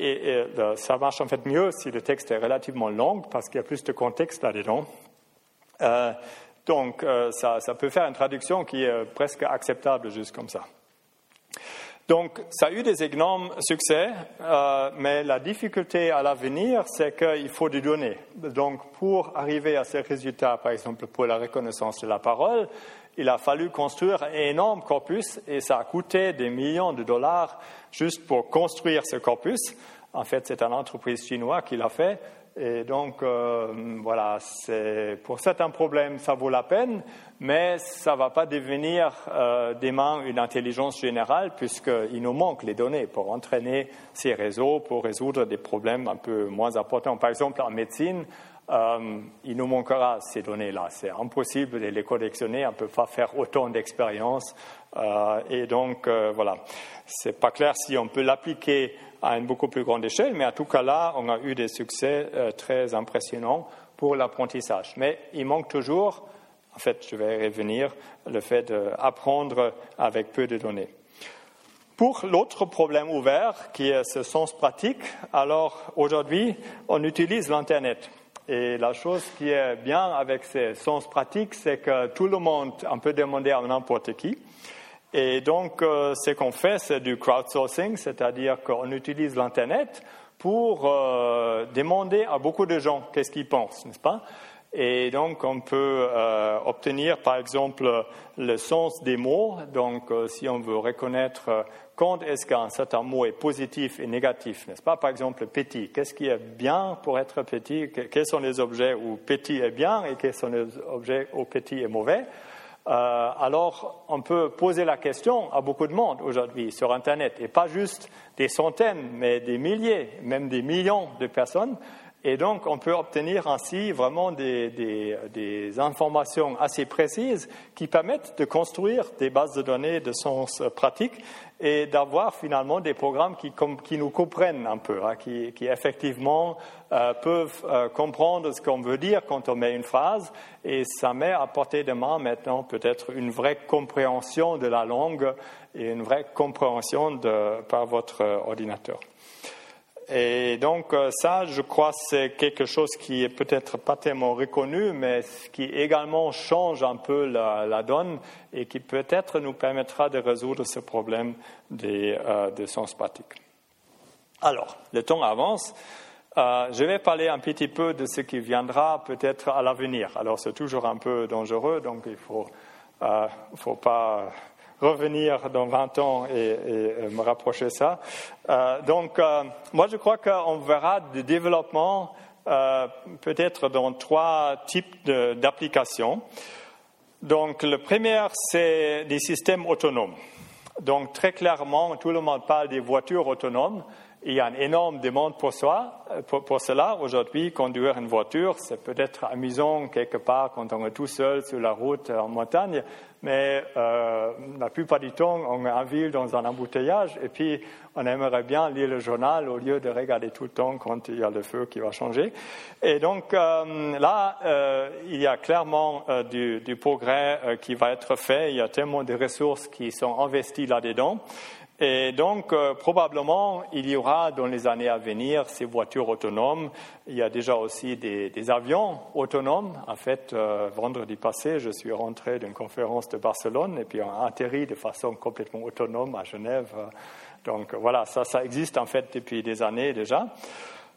et, ça marche en fait mieux si le texte est relativement long, parce qu'il y a plus de contexte là-dedans. Euh, donc, ça, peut faire une traduction qui est presque acceptable juste comme ça. Donc, ça a eu des énormes succès, euh, mais la difficulté à l'avenir, c'est qu'il faut des données. Donc, pour arriver à ces résultats, par exemple pour la reconnaissance de la parole, il a fallu construire un énorme corpus et ça a coûté des millions de dollars juste pour construire ce corpus. En fait, c'est une entreprise chinoise qui l'a fait. Et donc, euh, voilà, pour certains problèmes, ça vaut la peine, mais ça ne va pas devenir euh, demain une intelligence générale, puisqu'il nous manque les données pour entraîner ces réseaux, pour résoudre des problèmes un peu moins importants. Par exemple, en médecine, euh, il nous manquera ces données-là. C'est impossible de les collectionner, on ne peut pas faire autant d'expériences. et donc, voilà, ce n'est pas clair si on peut l'appliquer à une beaucoup plus grande échelle, mais en tout cas là, on a eu des succès euh, très impressionnants pour l'apprentissage. Mais il manque toujours, en fait, je vais revenir, le fait d'apprendre avec peu de données. Pour l'autre problème ouvert, qui est ce sens pratique, alors aujourd'hui, on utilise l'Internet. Et la chose qui est bien avec ce sens pratique, c'est que tout le monde, on peut demander à n'importe qui. Et donc, euh, ce qu'on fait, c'est du crowdsourcing, c'est-à-dire qu'on utilise l'Internet pour euh, demander à beaucoup de gens qu'est-ce qu'ils pensent, n'est-ce pas? Et donc, on peut euh, obtenir, par exemple, le sens des mots. Donc, si on veut reconnaître quand est-ce qu'un certain mot est positif et négatif, n'est-ce pas? Par exemple, petit. Qu'est-ce qui est bien pour être petit? Quels sont les objets où petit est bien et quels sont les objets où petit est mauvais? Euh, alors on peut poser la question à beaucoup de monde aujourd'hui sur Internet, et pas juste des centaines, mais des milliers, même des millions de personnes. Et donc, on peut obtenir ainsi vraiment des, informations assez précises qui permettent de construire des bases de données de sens pratique et d'avoir finalement des programmes qui, nous comprennent un peu, hein, qui, effectivement euh, peuvent euh, comprendre ce qu'on veut dire quand on met une phrase. Et ça met à portée de main maintenant peut-être une vraie compréhension de la langue et une vraie compréhension par votre ordinateur. Et donc euh, ça, je crois, c'est quelque chose qui est peut-être pas tellement reconnu, mais qui également change un peu la, donne et qui peut-être nous permettra de résoudre ce problème des, euh, de sens pratique. Alors, le temps avance. Euh, je vais parler un petit peu de ce qui viendra peut-être à l'avenir. Alors, c'est toujours un peu dangereux, donc il faut, faut pas revenir dans 20 ans et, me rapprocher ça. Euh, donc, euh, moi, je crois qu'on verra du développement euh, peut-être dans trois types d'applications. Donc, le premier, c'est des systèmes autonomes. Donc, très clairement, tout le monde parle des voitures autonomes. Il y a une énorme demande pour, soi, pour, pour cela. Aujourd'hui, conduire une voiture, c'est peut-être amusant quelque part quand on est tout seul sur la route en montagne, mais euh, la plupart du temps, on est en ville dans un embouteillage et puis on aimerait bien lire le journal au lieu de regarder tout le temps quand il y a le feu qui va changer. Et donc euh, là, euh, il y a clairement du, du, progrès qui va être fait. Il y a tellement de ressources qui sont investies là-dedans. Et donc, euh, probablement, il y aura dans les années à venir ces voitures autonomes. Il y a déjà aussi des, avions autonomes. En fait, euh, vendredi passé, je suis rentré d'une conférence de Barcelone et puis on a atterri de façon complètement autonome à Genève. Donc voilà, ça, ça existe en fait depuis des années déjà.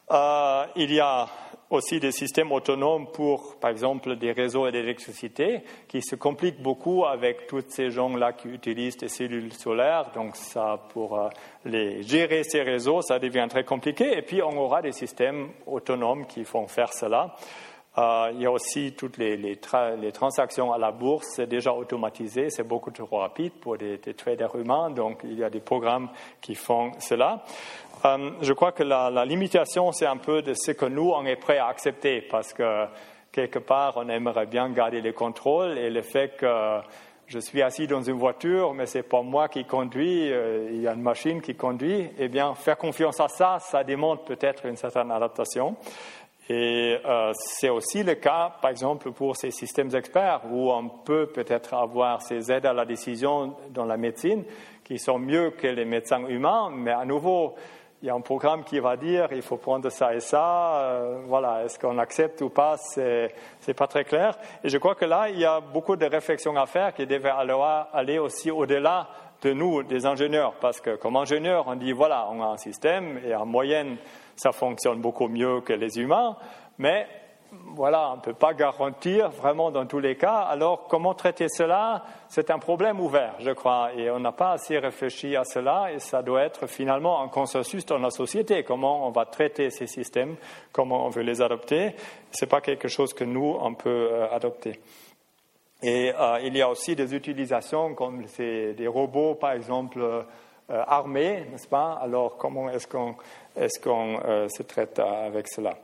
Euh, il y a aussi des systèmes autonomes pour, par exemple, des réseaux d'électricité qui se compliquent beaucoup avec tous ces gens-là qui utilisent des cellules solaires. Donc, ça, pour euh, les gérer ces réseaux, ça devient très compliqué. Et puis, on aura des systèmes autonomes qui font faire cela. Euh, il y a aussi toutes les, les, les, transactions à la bourse, c'est déjà automatisé, c'est beaucoup trop rapide pour des, des, traders humains, donc il y a des programmes qui font cela. Euh, je crois que la, limitation, c'est un peu de ce que nous, on est prêt à accepter, parce que quelque part, on aimerait bien garder le contrôle et le fait que je suis assis dans une voiture, mais c'est pas moi qui conduis, euh, il y a une machine qui conduit, eh bien, faire confiance à ça, ça démontre peut-être une certaine adaptation. Et euh, c'est aussi le cas, par exemple, pour ces systèmes experts, où on peut peut-être avoir ces aides à la décision dans la médecine qui sont mieux que les médecins humains, mais à nouveau, il y a un programme qui va dire il faut prendre ça et ça. Euh, voilà, est-ce qu'on accepte ou pas C'est n'est pas très clair. Et je crois que là, il y a beaucoup de réflexions à faire qui devaient aller aussi au-delà de nous, des ingénieurs, parce que comme ingénieur, on dit voilà, on a un système et en moyenne, ça fonctionne beaucoup mieux que les humains, mais voilà, on ne peut pas garantir vraiment dans tous les cas. Alors, comment traiter cela? C'est un problème ouvert, je crois, et on n'a pas assez réfléchi à cela, et ça doit être finalement un consensus dans la société. Comment on va traiter ces systèmes, comment on veut les adopter? Ce n'est pas quelque chose que nous, on peut euh, adopter. Et euh, il y a aussi des utilisations comme des robots, par exemple, euh, armés, n'est-ce pas? Alors, comment est-ce qu'on est qu'on se traite avec cela?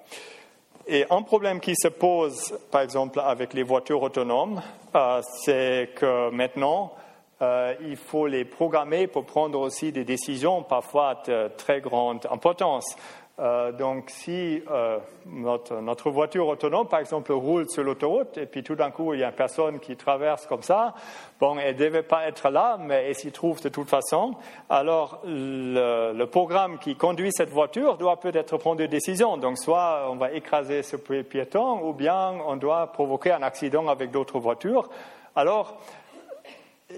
Et un problème qui se pose, par exemple, avec les voitures autonomes, euh, c'est que maintenant, euh, il faut les programmer pour prendre aussi des décisions parfois de très grande importance. Euh, donc, si euh, notre, notre, voiture autonome, par exemple, roule sur l'autoroute et puis tout d'un coup, il y a une personne qui traverse comme ça, bon, elle ne devait pas être là, mais elle s'y trouve de toute façon, alors le, le, programme qui conduit cette voiture doit peut-être prendre des décisions. Donc, soit on va écraser ce piéton ou bien on doit provoquer un accident avec d'autres voitures. Alors,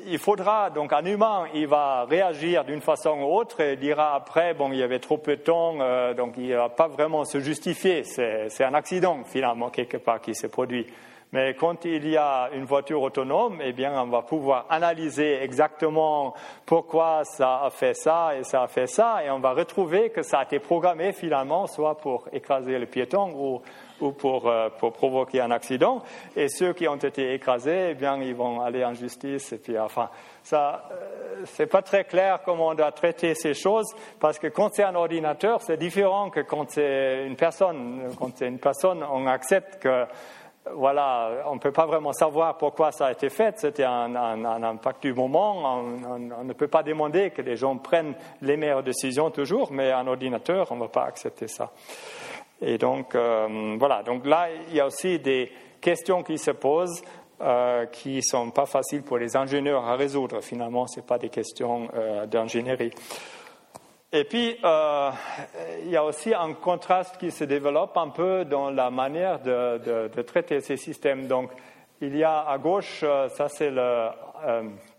il faudra, donc un humain, il va réagir d'une façon ou autre et dira après, bon, il y avait trop peu de temps, euh, donc il ne va pas vraiment se justifier. C'est un accident, finalement, quelque part, qui s'est produit. Mais quand il y a une voiture autonome, eh bien, on va pouvoir analyser exactement pourquoi ça a fait ça et ça a fait ça, et on va retrouver que ça a été programmé finalement, soit pour écraser le piéton ou ou pour, euh, pour, provoquer un accident. Et ceux qui ont été écrasés, eh bien, ils vont aller en justice. Et puis, enfin, ça, euh, c'est pas très clair comment on doit traiter ces choses, parce que quand c'est un ordinateur, c'est différent que quand c'est une personne. Quand c'est une personne, on accepte que voilà, on ne peut pas vraiment savoir pourquoi ça a été fait. C'était un, un, impact du moment. On, on, ne peut pas demander que les gens prennent les meilleures décisions toujours, mais un ordinateur, on ne va pas accepter ça. Et donc, euh, voilà. Donc là, il y a aussi des questions qui se posent euh, qui ne sont pas faciles pour les ingénieurs à résoudre. Finalement, ce pas des questions euh, d'ingénierie. Et puis, il y a aussi un contraste qui se développe un peu dans la manière de, traiter ces systèmes. Donc, il y a à gauche, ça c'est le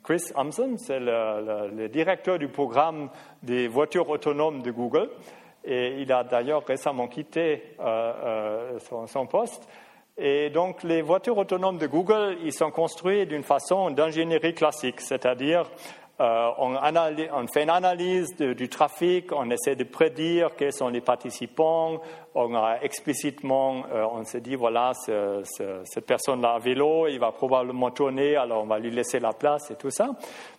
Chris Amson, c'est le, directeur du programme des voitures autonomes de Google. Et il a d'ailleurs récemment quitté euh, euh, son, son, poste. Et donc, les voitures autonomes de Google, ils sont construits d'une façon d'ingénierie classique, c'est-à-dire euh, on, fait une analyse du trafic, on essaie de prédire quels sont les participants, on a explicitement, euh, on se dit voilà, ce, ce, cette personne-là à vélo, il va probablement tourner, alors on va lui laisser la place et tout ça.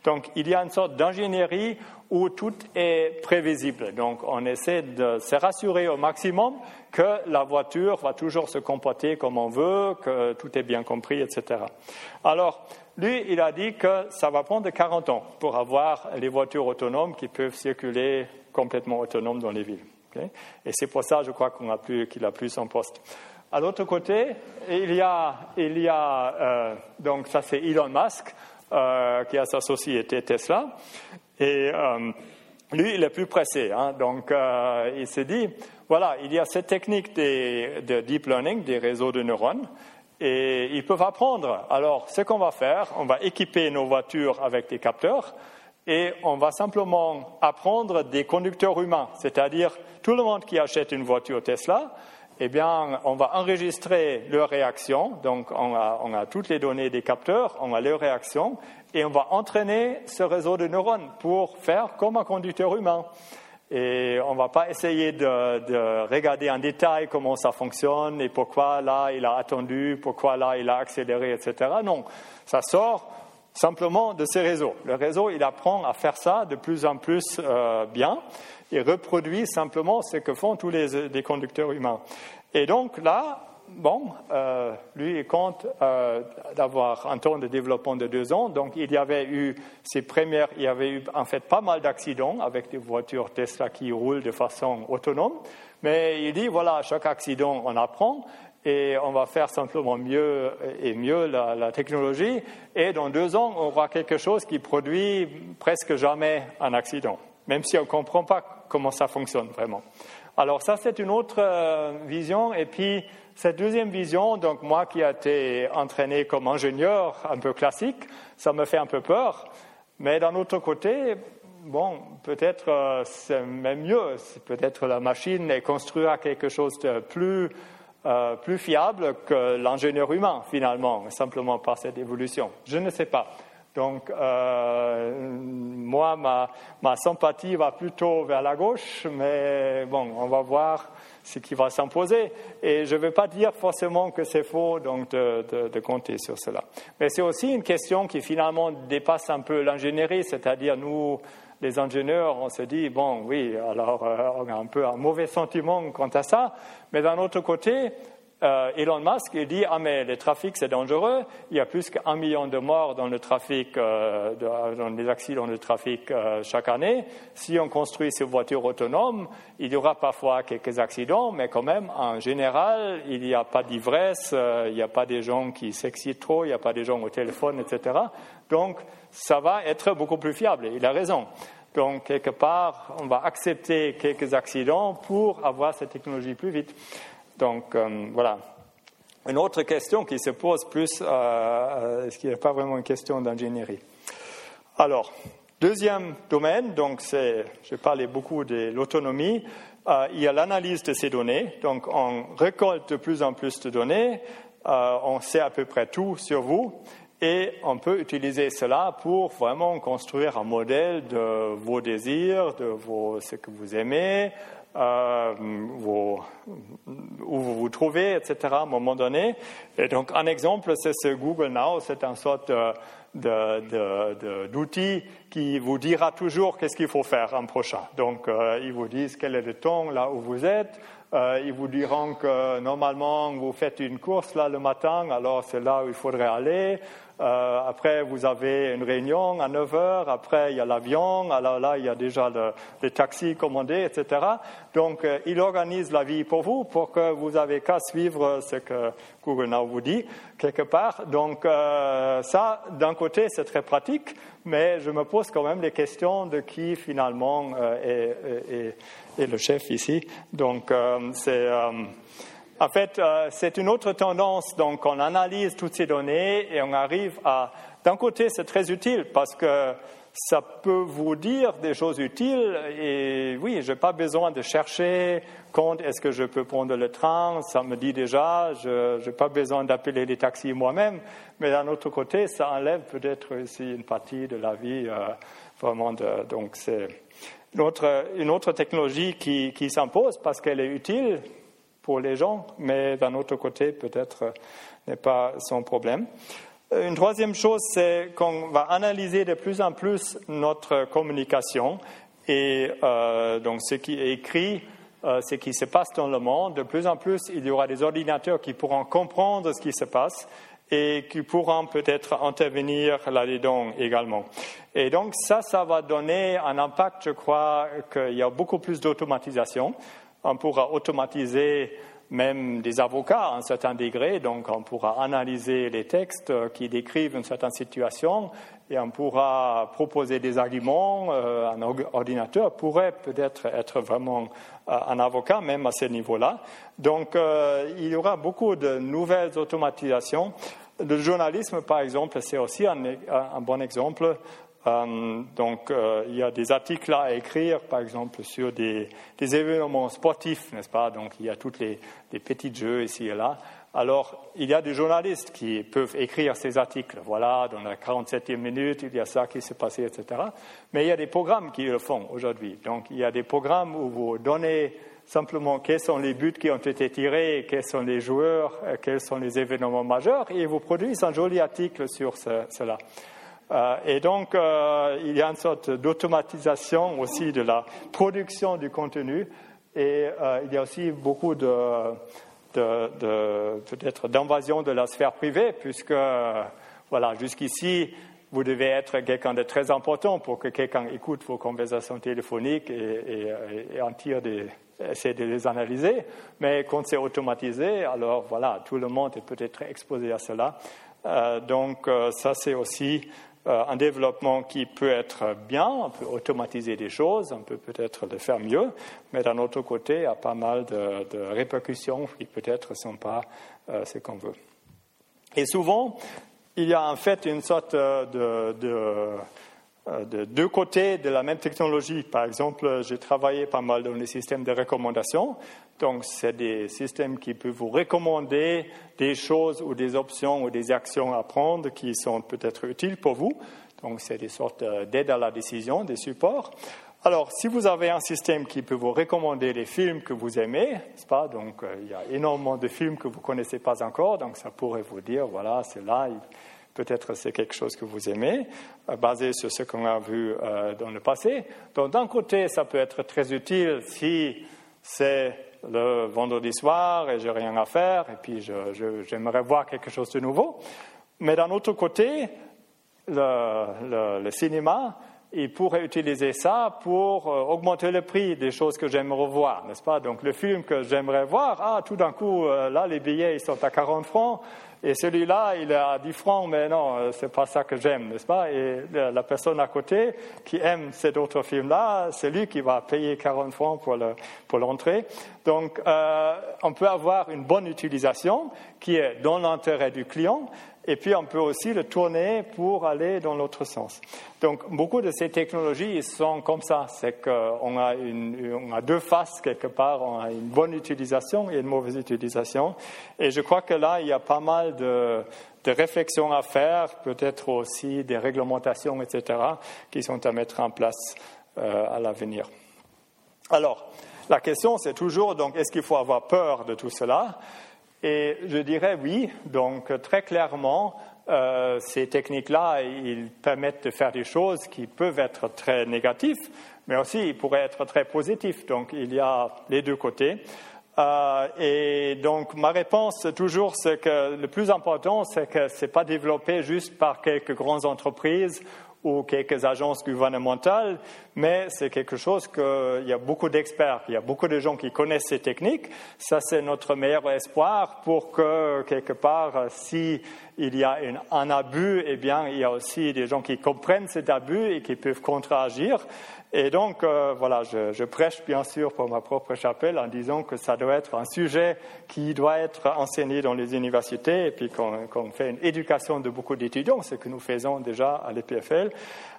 Donc il y a une sorte d'ingénierie où tout est prévisible. Donc on essaie de se rassurer au maximum que la voiture va toujours se comporter comme on veut, que tout est bien compris, etc. Alors, lui, il a dit que ça va prendre 40 ans pour avoir les voitures autonomes qui peuvent circuler complètement autonomes dans les villes. Et c'est pour ça, je crois, qu'il a plus son poste. À l'autre côté, il y a, il y a euh, donc ça c'est Elon Musk euh, qui a sa société Tesla. Et euh, lui, il est plus pressé. Hein, donc, il s'est dit, voilà, il y a cette technique de deep learning, des réseaux de neurones, et ils peuvent apprendre. Alors, ce qu'on va faire, on va équiper nos voitures avec des capteurs et on va simplement apprendre des conducteurs humains, c'est-à-dire tout le monde qui achète une voiture Tesla, eh bien, on va enregistrer leurs réactions. Donc, on a, on a, toutes les données des capteurs, on a leurs réactions, et on va entraîner ce réseau de neurones pour faire comme un conducteur humain. Et on ne va pas essayer de, de, regarder en détail comment ça fonctionne et pourquoi là il a attendu, pourquoi là il a accéléré, etc. Non, ça sort simplement de ces réseaux. Le réseau, il apprend à faire ça de plus en plus euh, bien et reproduit simplement ce que font tous les, les conducteurs humains. Et donc là, bon, euh, lui, il compte euh, d'avoir un temps de développement de deux ans. Donc, il y avait eu ces premières, il y avait eu en fait pas mal d'accidents avec des voitures Tesla qui roulent de façon autonome. Mais il dit, voilà, chaque accident, on apprend et on va faire simplement mieux et mieux la, technologie. Et dans deux ans, on aura quelque chose qui produit presque jamais un accident, même si on ne comprend pas comment ça fonctionne vraiment. Alors ça, c'est une autre euh, vision. Et puis, cette deuxième vision, donc moi qui ai été entraîné comme ingénieur un peu classique, ça me fait un peu peur. Mais d'un autre côté, bon, peut-être euh, c'est même mieux. Peut-être la machine est construite quelque chose de plus, euh, plus fiable que l'ingénieur humain, finalement, simplement par cette évolution. Je ne sais pas. Donc, euh, moi, ma, sympathie va plutôt vers la gauche, mais bon, on va voir ce qui va s'imposer. Et je ne veux pas dire forcément que c'est faux, donc de, compter sur cela. Mais c'est aussi une question qui finalement dépasse un peu l'ingénierie, c'est-à-dire nous, les ingénieurs, on se dit, bon, oui, alors euh, on a un peu un mauvais sentiment quant à ça, mais d'un autre côté, euh, Elon Musk il dit ah mais le trafic c'est dangereux, il y a plus qu'un million de morts dans le trafic, euh, dans les accidents de trafic euh, chaque année. Si on construit ces voitures autonomes, il y aura parfois quelques accidents, mais quand même en général il n'y a pas d'ivresse, il n'y a pas des gens qui s'excitent trop, il n'y a pas des gens au téléphone, etc. Donc ça va être beaucoup plus fiable. Il a raison. Donc, quelque part, on va accepter quelques accidents pour avoir cette technologie plus vite. Donc euh, voilà. Une autre question qui se pose plus, euh, euh, ce qui n'est pas vraiment une question d'ingénierie. Alors, deuxième domaine, donc c'est, je parlais beaucoup de l'autonomie. il y a l'analyse de ces données. Donc, on récolte de plus en plus de données. on sait à peu près tout sur vous. Et on peut utiliser cela pour vraiment construire un modèle de vos désirs, de vos, ce que vous aimez, euh, où vous vous trouvez, etc., à un moment donné. Et donc, un exemple, c'est ce Google Now, c'est une sorte d'outil qui vous dira toujours qu'est-ce qu'il faut faire en prochain. Donc, euh, ils vous disent quel est le temps là où vous êtes. Euh, ils vous diront que normalement vous faites une course là le matin, alors c'est là où il faudrait aller. Euh, après, vous avez une réunion à 9 heures. Après, il y a l'avion. Alors là, il y a déjà le, les taxis commandés, etc. Donc, euh, il organise la vie pour vous pour que vous n'avez qu'à suivre ce que Google Now vous dit quelque part. Donc, euh, ça, d'un côté, c'est très pratique, mais je me pose quand même les questions de qui finalement est, est, le chef ici. Donc, c'est en fait, euh, c'est une autre tendance. Donc, on analyse toutes ces données et on arrive à. D'un côté, c'est très utile parce que ça peut vous dire des choses utiles. Et oui, je n'ai pas besoin de chercher quand est-ce que je peux prendre le train. Ça me dit déjà. Je n'ai pas besoin d'appeler les taxis moi-même. Mais d'un autre côté, ça enlève peut-être aussi une partie de la vie. Euh, vraiment, donc c'est une autre, une autre technologie qui, qui s'impose parce qu'elle est utile pour les gens, mais d'un autre côté, peut-être euh, n'est pas son problème. Euh, une troisième chose, c'est qu'on va analyser de plus en plus notre communication et euh, donc ce qui est écrit, ce qui se passe dans le monde. De plus en plus, il y aura des ordinateurs qui pourront comprendre ce qui se passe et qui pourront peut-être intervenir là-dedans également. Et donc ça, ça va donner un impact, je crois, qu'il y a beaucoup plus d'automatisation on pourra automatiser même des avocats à un certain degré, donc on pourra analyser les textes qui décrivent une certaine situation et on pourra proposer des arguments. Euh, un ordinateur pourrait peut-être être vraiment euh, un avocat, même à ce niveau-là. Donc euh, il y aura beaucoup de nouvelles automatisations. Le journalisme, par exemple, c'est aussi un, un bon exemple. Euh, donc, euh, il y a des articles à écrire, par exemple, sur des, événements sportifs, n'est-ce pas? Donc, il y a tous les, petits jeux ici et là. Alors, il y a des journalistes qui peuvent écrire ces articles. Voilà, dans la 47e minute, il y a ça qui s'est passé, etc. Mais il y a des programmes qui le font aujourd'hui. Donc, il y a des programmes où vous donnez simplement quels sont les buts qui ont été tirés, quels sont les joueurs, euh, quels sont les événements majeurs, et vous produisez un joli article sur ce, cela. Euh, et donc, euh, il y a une sorte d'automatisation aussi de la production du contenu. Et euh, il y a aussi beaucoup de, de, peut-être d'invasion de la sphère privée, puisque voilà, jusqu'ici, vous devez être quelqu'un de très important pour que quelqu'un écoute vos conversations téléphoniques et, en tire des, essaie de les analyser. Mais quand c'est automatisé, alors voilà, tout le monde est peut-être exposé à cela. Donc ça, c'est aussi un développement qui peut être bien, on peut automatiser des choses, on peut peut-être le faire mieux, mais d'un autre côté, il y a pas mal de, répercussions qui peut-être ne sont pas ce qu'on veut. Et souvent, il y a en fait une sorte de, de deux côtés de la même technologie. Par exemple, j'ai travaillé pas mal dans les systèmes de recommandation. Donc, c'est des systèmes qui peuvent vous recommander des choses ou des options ou des actions à prendre qui sont peut-être utiles pour vous. Donc, c'est des sortes d'aide à la décision, des supports. Alors, si vous avez un système qui peut vous recommander les films que vous aimez, n'est-ce pas Donc, euh, il y a énormément de films que vous ne connaissez pas encore, donc ça pourrait vous dire, voilà, c'est là, peut-être c'est quelque chose que vous aimez, euh, basé sur ce qu'on a vu euh, dans le passé. Donc, d'un côté, ça peut être très utile si c'est le vendredi soir et j'ai rien à faire et puis j'aimerais voir quelque chose de nouveau. Mais d'un autre côté, le, le, cinéma, il pourrait utiliser ça pour euh, augmenter le prix des choses que j'aimerais voir, n'est-ce pas? Donc le film que j'aimerais voir, ah, tout d'un coup, euh, là, les billets, ils sont à 40 francs, et celui-là, il est à 10 francs, mais non, euh, c'est pas ça que j'aime, n'est-ce pas? Et la personne à côté qui aime cet autre film-là, c'est lui qui va payer 40 francs pour l'entrée. Donc, on peut avoir une bonne utilisation qui est dans l'intérêt du client, et puis on peut aussi le tourner pour aller dans l'autre sens. Donc beaucoup de ces technologies sont comme ça, c'est qu'on a, on a deux faces quelque part, on a une bonne utilisation et une mauvaise utilisation. Et je crois que là, il y a pas mal de, de réflexions à faire, peut-être aussi des réglementations, etc., qui sont à mettre en place euh, à l'avenir. Alors, la question, c'est toujours, donc, est-ce qu'il faut avoir peur de tout cela? Et je dirais oui, donc très clairement, euh, ces techniques-là, ils permettent de faire des choses qui peuvent être très négatives, mais aussi ils pourraient être très positifs. Donc il y a les deux côtés. Euh, et donc ma réponse toujours, c'est que le plus important, c'est que ce n'est pas développé juste par quelques grandes entreprises ou quelques agences gouvernementales, mais c'est quelque chose qu'il y a beaucoup d'experts, il y a beaucoup de gens qui connaissent ces techniques. Ça, c'est notre meilleur espoir pour que, quelque part, si il y a un abus, eh bien, il y a aussi des gens qui comprennent cet abus et qui peuvent contre-agir. Et donc, euh, voilà, je, prêche bien sûr pour ma propre chapelle en disant que ça doit être un sujet qui doit être enseigné dans les universités et puis qu'on fait une éducation de beaucoup d'étudiants, ce que nous faisons déjà à l'EPFL.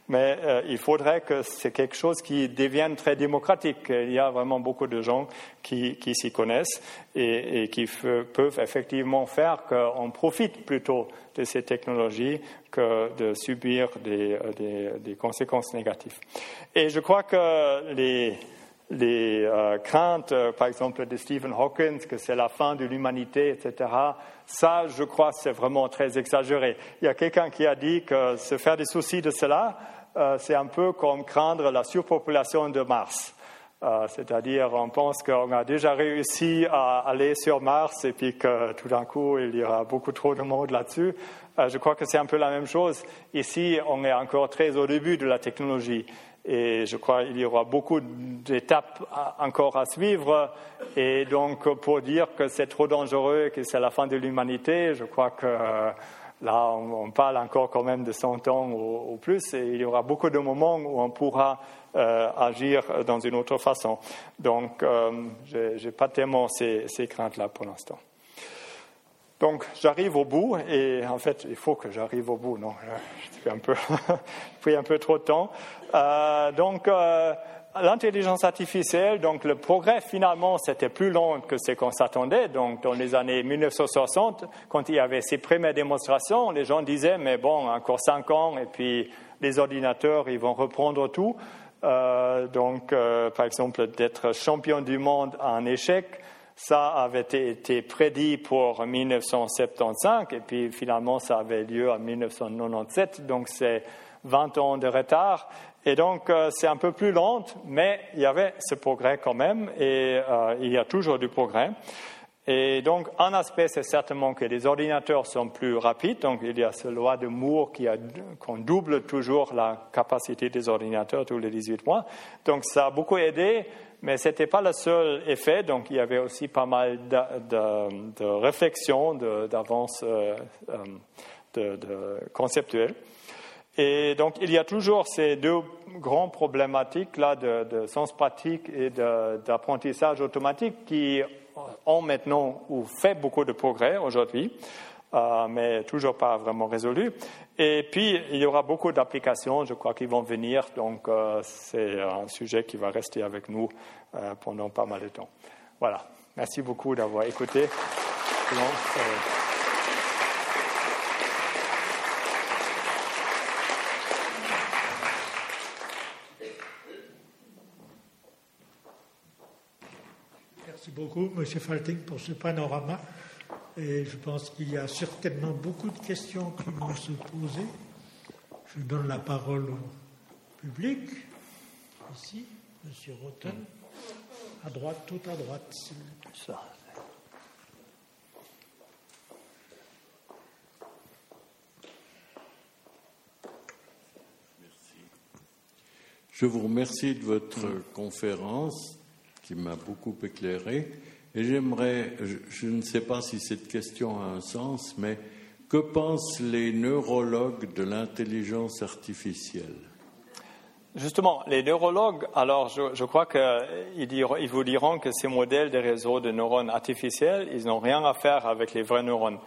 Mais euh, il faudrait que c'est quelque chose qui devienne très démocratique. Il y a vraiment beaucoup de gens qui, qui s'y connaissent et, qui peuvent effectivement faire qu'on profite plutôt de ces technologies que de subir des, euh, des, conséquences négatives. Et je crois que les, les euh, craintes, par exemple, de Stephen Hawking, que c'est la fin de l'humanité, etc., ça, je crois, c'est vraiment très exagéré. Il y a quelqu'un qui a dit que se faire des soucis de cela, c'est un peu comme craindre la surpopulation de Mars. Euh, c'est-à-dire, on pense qu'on a déjà réussi à aller sur Mars et puis que tout d'un coup, il y aura beaucoup trop de monde là-dessus. Euh, je crois que c'est un peu la même chose. Ici, on est encore très au début de la technologie. Et je crois qu'il y aura beaucoup d'étapes encore à suivre. Et donc, pour dire que c'est trop dangereux, que c'est la fin de l'humanité, je crois que là, on, parle encore quand même de 100 ans ou, plus. Et il y aura beaucoup de moments où on pourra euh, agir dans une autre façon. Donc, euh, je n'ai pas tellement ces, craintes-là pour l'instant. Donc, j'arrive au bout, et en fait, il faut que j'arrive au bout, non? J'ai un peu, pris un peu trop de temps. Euh, donc, l'intelligence artificielle, donc le progrès finalement, c'était plus long que ce qu'on s'attendait. Donc, dans les années 1960, quand il y avait ces premières démonstrations, les gens disaient, mais bon, encore cinq ans, et puis les ordinateurs, ils vont reprendre tout. Euh, donc, euh, par exemple, d'être champion du monde en échec, ça avait été prédit pour 1975 et puis finalement ça avait lieu en 1997, donc c'est 20 ans de retard. Et donc euh, c'est un peu plus lent, mais il y avait ce progrès quand même et il y a toujours du progrès. Et donc, un aspect, c'est certainement que les ordinateurs sont plus rapides. Donc, il y a cette loi de Moore qui a, qu'on double toujours la capacité des ordinateurs tous les 18 mois. Donc, ça a beaucoup aidé, mais ce n'était pas le seul effet. Donc, il y avait aussi pas mal de, de, de réflexions, d'avance euh, de, conceptuelles. Et donc, il y a toujours ces deux grandes problématiques là de, sens pratique et d'apprentissage automatique qui ont maintenant ou fait beaucoup de progrès aujourd'hui, euh, mais toujours pas vraiment résolu. Et puis, il y aura beaucoup d'applications, je crois, qui vont venir. Donc, euh, c'est un sujet qui va rester avec nous euh, pendant pas mal de temps. Voilà. Merci beaucoup d'avoir écouté. Beaucoup, M. Falting, pour ce panorama. Et je pense qu'il y a certainement beaucoup de questions qui vont se poser. Je donne la parole au public. Ici, M. Rotten. À droite, tout à droite. Ça. Je vous remercie de votre conférence qui m'a beaucoup éclairé. Et j'aimerais, je, ne sais pas si cette question a un sens, mais que pensent les neurologues de l'intelligence artificielle? Justement, les neurologues, alors je, crois qu'ils ils vous diront que ces modèles de réseaux de neurones artificiels, ils n'ont rien à faire avec les vrais neurones.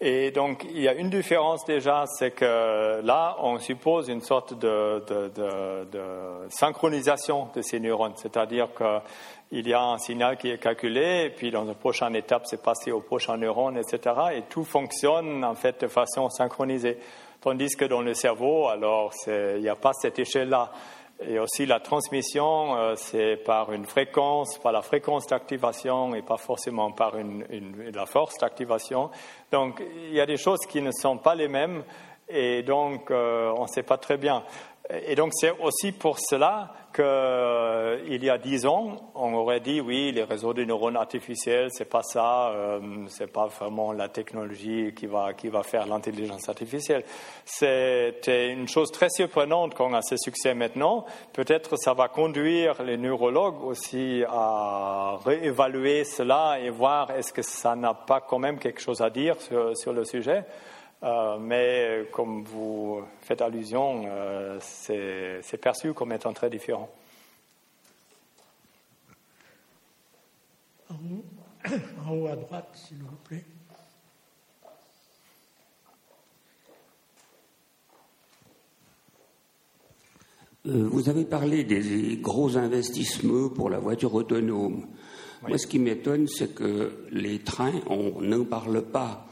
Et donc, il y a une différence déjà, c'est que là, on suppose une sorte de synchronisation de ces neurones, c'est-à-dire que il y a un signal qui est calculé, et puis dans une prochaine étape, c'est passé au prochain neurone, etc. Et tout fonctionne en fait de façon synchronisée. Tandis que dans le cerveau, alors, il n'y a pas cette échelle-là. Et aussi la transmission, euh, c'est par une fréquence, par la fréquence d'activation et pas forcément par la force d'activation. Donc il y a des choses qui ne sont pas les mêmes et donc euh, on ne sait pas très bien. Et donc c'est aussi pour cela qu'il euh, y a dix ans, on aurait dit oui, les réseaux de neurones artificiels, c'est pas ça, euh, c'est pas vraiment la technologie qui va qui va faire l'intelligence artificielle. C'était une chose très surprenante qu'on a ce succès maintenant. Peut-être ça va conduire les neurologues aussi à réévaluer cela et voir est-ce que ça n'a pas quand même quelque chose à dire sur, sur le sujet. Euh, mais comme vous faites allusion, euh, c'est perçu comme étant très différent. En haut, à droite, s'il vous plaît. Euh, vous avez parlé des gros investissements pour la voiture autonome. Moi, ce qui m'étonne, c'est que les trains, on n'en parle pas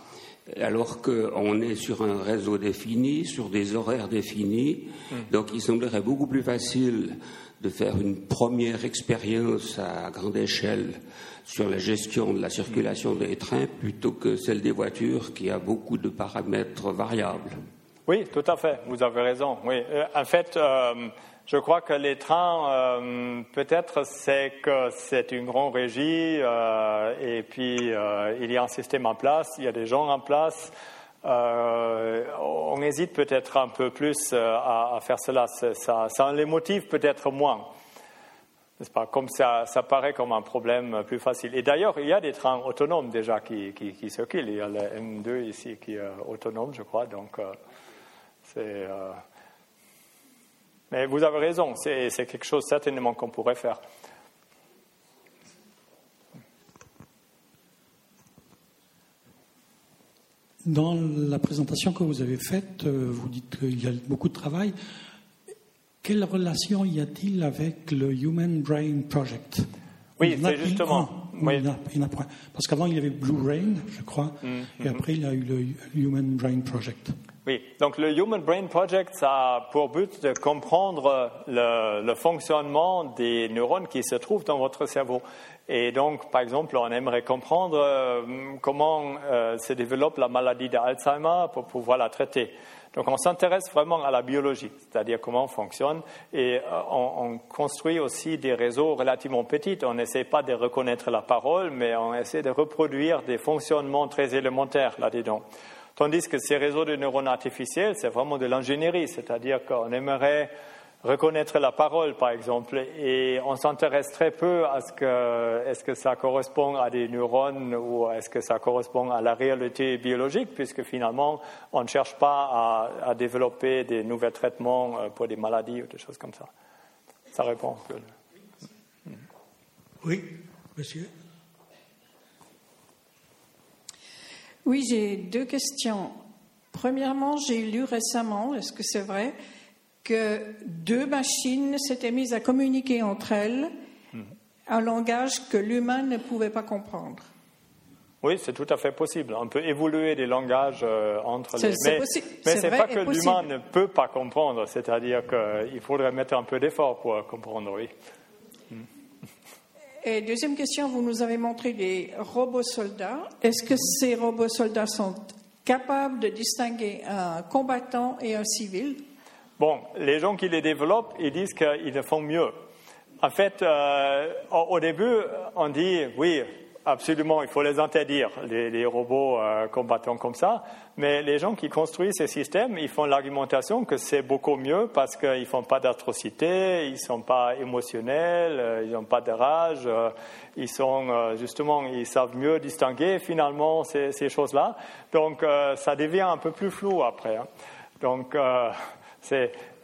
alors qu'on est sur un réseau défini, sur des horaires définis. Hmm. Donc il semblerait beaucoup plus facile de faire une première expérience à grande échelle sur la gestion de la circulation hmm. des trains plutôt que celle des voitures qui a beaucoup de paramètres variables. Oui, tout à fait, vous avez raison. Oui. Euh, en fait, euh, je crois que les trains, euh, peut-être c'est que c'est une grande régie euh, et puis euh, il y a un système en place, il y a des gens en place. on hésite peut-être un peu plus à, faire cela. Ça, les motive peut-être moins. N'est-ce pas? Comme ça, ça paraît comme un problème plus facile. Et d'ailleurs, il y a des trains autonomes déjà qui, qui circulent. Il y a le M2 ici qui est autonome, je crois. Donc, c'est mais vous avez raison, c'est quelque chose certainement qu'on pourrait faire. Dans la présentation que vous avez faite, euh, vous dites qu'il y a beaucoup de travail. Quelle relation y a-t-il avec le Human Brain Project? Oui, c'est justement. Oui. Parce qu'avant, il y avait Blue Brain, je crois, mm-hmm. et après, il y a eu le Human Brain Project. Oui, donc le Human Brain Project, ça a pour but de comprendre le, le, fonctionnement des neurones qui se trouvent dans votre cerveau. Et donc, par exemple, on aimerait comprendre euh, comment euh, se développe la maladie d'Alzheimer pour pouvoir la traiter. Donc on s'intéresse vraiment à la biologie, c'est-à-dire comment on fonctionne, et euh, on, construit aussi des réseaux relativement petits. On n'essaie pas de reconnaître la parole, mais on essaie de reproduire des fonctionnements très élémentaires là-dedans. Tandis que ces réseaux de neurones artificiels, c'est vraiment de l'ingénierie, c'est-à-dire qu'on aimerait reconnaître la parole, par exemple, et on s'intéresse très peu à ce que est-ce que ça correspond à des neurones ou est-ce que ça correspond à la réalité biologique, puisque finalement, on ne cherche pas à, développer des nouveaux traitements euh, pour des maladies ou des choses comme ça. Ça répond. Oui, monsieur. Oui, j'ai deux questions. Premièrement, j'ai lu récemment, est-ce que c'est vrai, que deux machines s'étaient mises à communiquer entre elles un langage que l'humain ne pouvait pas comprendre. Oui, c'est tout à fait possible. On peut évoluer des langages euh, entre les. Mais, mais ce n'est pas que l'humain ne peut pas comprendre, c'est-à-dire qu'il faudrait mettre un peu d'effort pour comprendre, oui. Deuxième question, vous nous avez montré des robots soldats. Est-ce que ces robots soldats sont capables de distinguer un combattant et un civil? Bon, les gens qui les développent, ils disent qu'ils le font mieux. En fait, euh, au début, on dit oui, absolument, il faut les interdire, les, robots euh, combattants comme ça. Mais les gens qui construisent ces systèmes, ils font l'argumentation que c'est beaucoup mieux parce qu'ils ne font pas d'atrocité, ils ne sont pas émotionnels, euh, ils n'ont pas de rage, ils sont justement, ils savent mieux distinguer finalement ces, choses-là. Donc, ça devient un peu plus flou après. Hein. Donc,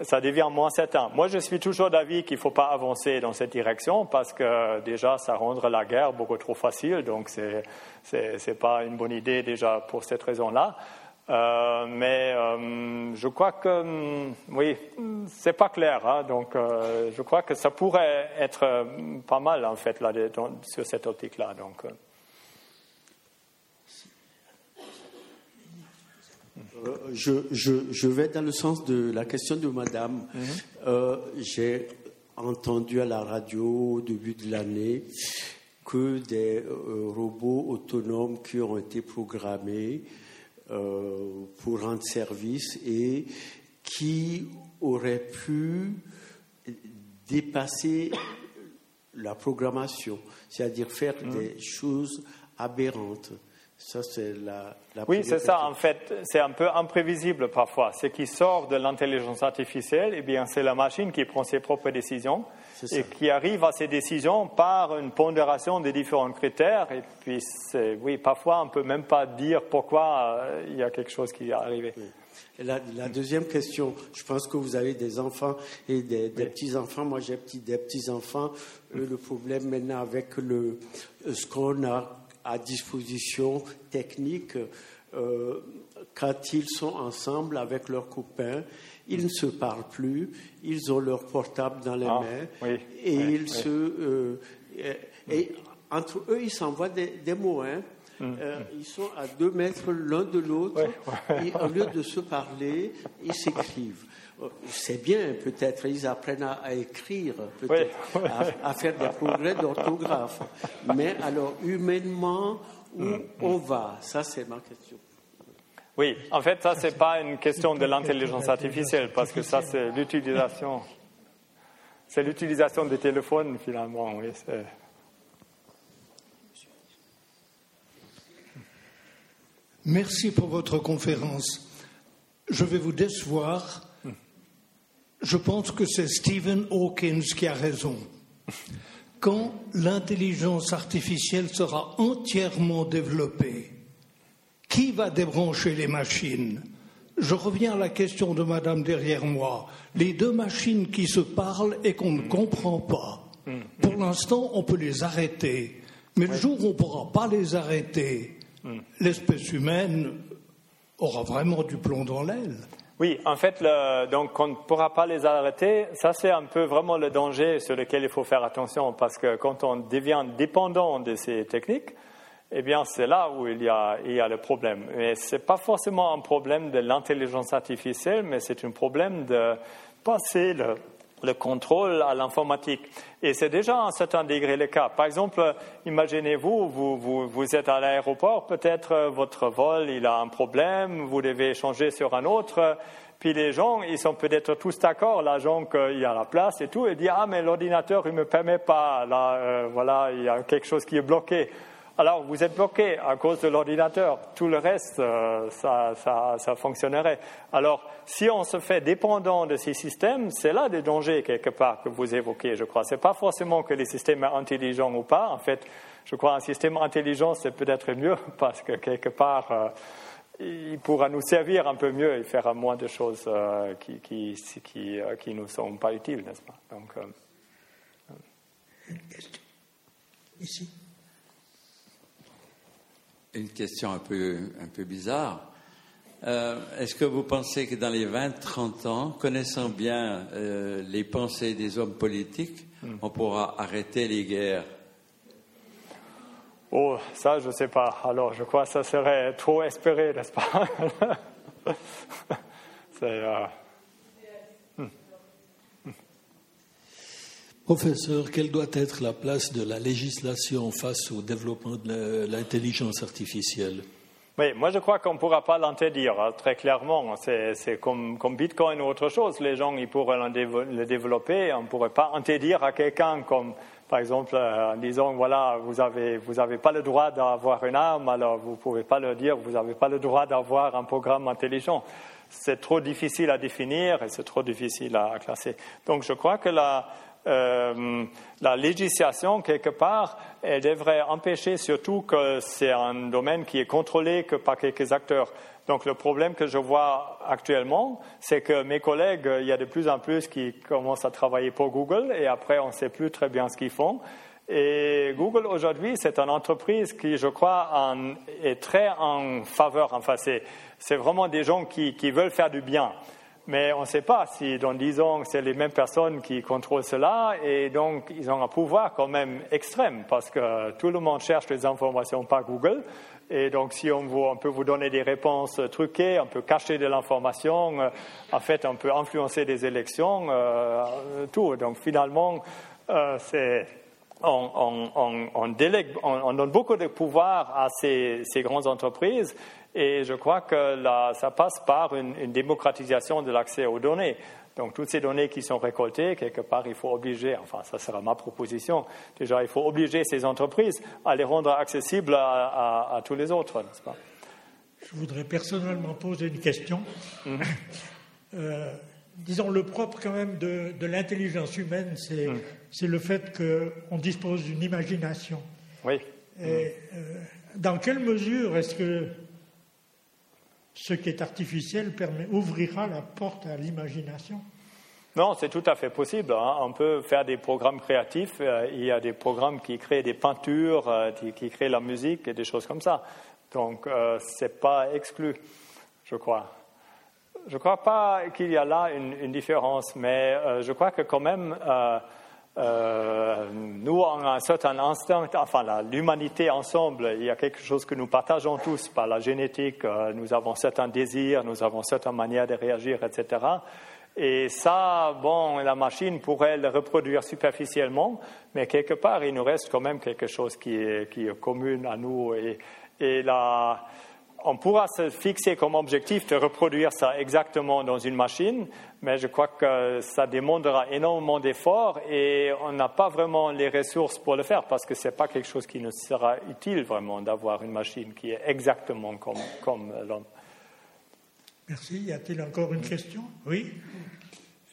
ça devient moins certain. Moi, je suis toujours d'avis qu'il ne faut pas avancer dans cette direction parce que déjà, ça rendrait la guerre beaucoup trop facile. Donc, ce n'est pas une bonne idée déjà pour cette raison-là. Euh, mais euh, je crois que, hum, oui, c'est pas clair. Hein. donc, euh, je crois que ça pourrait être pas mal, en fait, là, sur cette optique-là. Donc, Euh, je, vais dans le sens de la question de Madame. Mhm. Euh, j'ai entendu à la radio au début de l'année que des euh, robots autonomes qui ont été programmés pour rendre service et qui auraient pu dépasser la programmation, c'est-à-dire faire mhm. des choses aberrantes. Ça, c'est la, oui, c'est ça. En fait, c'est un peu imprévisible parfois. Ce qui sort de l'intelligence artificielle, eh bien, c'est la machine qui prend ses propres décisions et qui arrive à ces décisions par une pondération des différents critères. Et puis, oui, parfois, on ne peut même pas dire pourquoi euh, il y a quelque chose qui est arrivé. la, deuxième question, je pense que vous avez des enfants et des, petits-enfants. Moi, j'ai des petits-enfants. Le problème maintenant avec le, ce qu'on a à disposition technique euh, quand ils sont ensemble avec leurs copains. Ils ne se parlent plus, ils ont leur portable dans les ah, mains et ils se. Euh, et, entre eux, ils s'envoient des, mots. Hein. Hum, euh, ils sont à deux mètres l'un de l'autre et au lieu de se parler, ils s'écrivent. C'est bien, peut-être, ils apprennent à, écrire, peut-être, à, faire des progrès d'orthographe. Mais alors, humainement, où mm, mm. on va? Ça, c'est ma question. Oui, en fait, ça, c'est pas une question de l'intelligence artificielle, parce que ça, c'est l'utilisation. C'est l'utilisation des téléphones, finalement. Oui, Merci pour votre conférence. Je vais vous décevoir je pense que c'est Stephen Hawkins qui a raison. Quand l'intelligence artificielle sera entièrement développée, qui va débrancher les machines? Je reviens à la question de Madame derrière moi. Les deux machines qui se parlent et qu'on ne comprend pas. Pour l'instant, on peut les arrêter. Mais le jour où on ne pourra pas les arrêter, l'espèce humaine aura vraiment du plomb dans l'aile. Oui, en fait, donc on ne pourra pas les arrêter. Ça, c'est un peu vraiment le danger sur lequel il faut faire attention parce que quand on devient dépendant de ces techniques, eh bien, c'est là où il y a, il y a le problème. Mais ce n'est pas forcément un problème de l'intelligence artificielle, mais c'est un problème de passer le, le contrôle à l'informatique. Et c'est déjà à un certain degré le cas. Par exemple, imaginez-vous, vous, vous, vous, êtes à l'aéroport, peut-être euh, votre vol, il a un problème, vous devez changer sur un autre, puis les gens, ils sont peut-être tous d'accord, l'agent qu'il y a la place et tout, et dit, ah, mais l'ordinateur, il me permet pas, là, euh, voilà, il y a quelque chose qui est bloqué. Alors, vous êtes bloqué à cause de l'ordinateur. Tout le reste, euh, ça, ça, fonctionnerait. Alors, si on se fait dépendant de ces systèmes, c'est là des dangers quelque part que vous évoquez, je crois. Ce n'est pas forcément que les systèmes intelligents ou pas. En fait, je crois un système intelligent, c'est peut-être mieux parce que quelque part, euh, il pourra nous servir un peu mieux et faire moins de choses euh, qui, qui, qui, qui, nous sont pas utiles, n'est-ce pas? Donc, Une question Ici une question un peu, un peu bizarre. Euh, Est-ce que vous pensez que dans les 20-30 ans, connaissant bien euh, les pensées des hommes politiques, hmm. on pourra arrêter les guerres? Oh, ça, je ne sais pas. Alors, je crois que ça serait trop espéré, n'est-ce pas? C'est. Euh, Professeur, quelle doit être la place de la législation face au développement de l'intelligence artificielle? Oui, moi je crois qu'on ne pourra pas l'interdire, hein, très clairement. C'est comme, Bitcoin ou autre chose. Les gens, ils pourraient le développer. On ne pourrait pas interdire à quelqu'un comme, par exemple, euh, en disant, voilà, vous n'avez vous avez pas le droit d'avoir une arme, alors vous ne pouvez pas le dire, vous n'avez pas le droit d'avoir un programme intelligent. C'est trop difficile à définir et c'est trop difficile à classer. Donc je crois que la, euh, la législation, quelque part, elle devrait empêcher surtout que c'est un domaine qui est contrôlé que par quelques acteurs. Donc le problème que je vois actuellement, c'est que mes collègues, il y a de plus en plus qui commencent à travailler pour Google et après on ne sait plus très bien ce qu'ils font. Et Google aujourd'hui, c'est une entreprise qui, je crois, est très en faveur. Enfin, c'est vraiment des gens qui, qui veulent faire du bien. Mais on ne sait pas si dans dix ans, c'est les mêmes personnes qui contrôlent cela et donc ils ont un pouvoir quand même extrême parce que tout le monde cherche les informations par Google et donc si on, peut vous donner des réponses truquées, on peut cacher de l'information, euh, en fait on peut influencer des élections, euh, tout. Donc finalement, euh, on, délègue, on, donne beaucoup de pouvoir à ces grandes entreprises et je crois que là, ça passe par une, démocratisation de l'accès aux données. Donc, toutes ces données qui sont récoltées, quelque part, il faut obliger, enfin, ça sera ma proposition, déjà, il faut obliger ces entreprises à les rendre accessibles à, tous les autres, n'est-ce pas? Je voudrais personnellement poser une question. Mhm. Euh, disons, le propre quand même de, l'intelligence humaine, mhm. c'est le fait qu'on dispose d'une imagination. Oui. Et, euh, dans quelle mesure est-ce que ce qui est artificiel ouvrira la porte à l'imagination. Non, c'est tout à fait possible. Hein. On peut faire des programmes créatifs. Euh, il y a des programmes qui créent des peintures, euh, qui, créent la musique et des choses comme ça. Donc, euh, ce n'est pas exclu, je crois. Je ne crois pas qu'il y a là une, une différence, mais je crois que quand même, euh, nous, on a un certain instinct, enfin l'humanité ensemble, il y a quelque chose que nous partageons tous par la génétique, euh, nous avons certains désirs, nous avons certaines manières de réagir, etc. Et ça, bon, la machine pourrait le reproduire superficiellement, mais quelque part, il nous reste quand même quelque chose qui est, qui est commun à nous. Et, et la, on pourra se fixer comme objectif de reproduire ça exactement dans une machine, mais je crois que ça demandera énormément d'efforts et on n'a pas vraiment les ressources pour le faire parce que ce n'est pas quelque chose qui nous sera utile vraiment d'avoir une machine qui est exactement comme, comme l'homme. Merci. Y a-t-il encore une question? Oui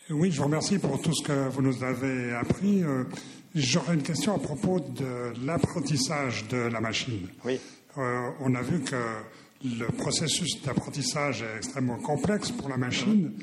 Oui, je vous remercie pour tout ce que vous nous avez appris. Euh, j'aurais une question à propos de l'apprentissage de la machine. Oui. Euh, on a vu que le processus d'apprentissage est extrêmement complexe pour la machine.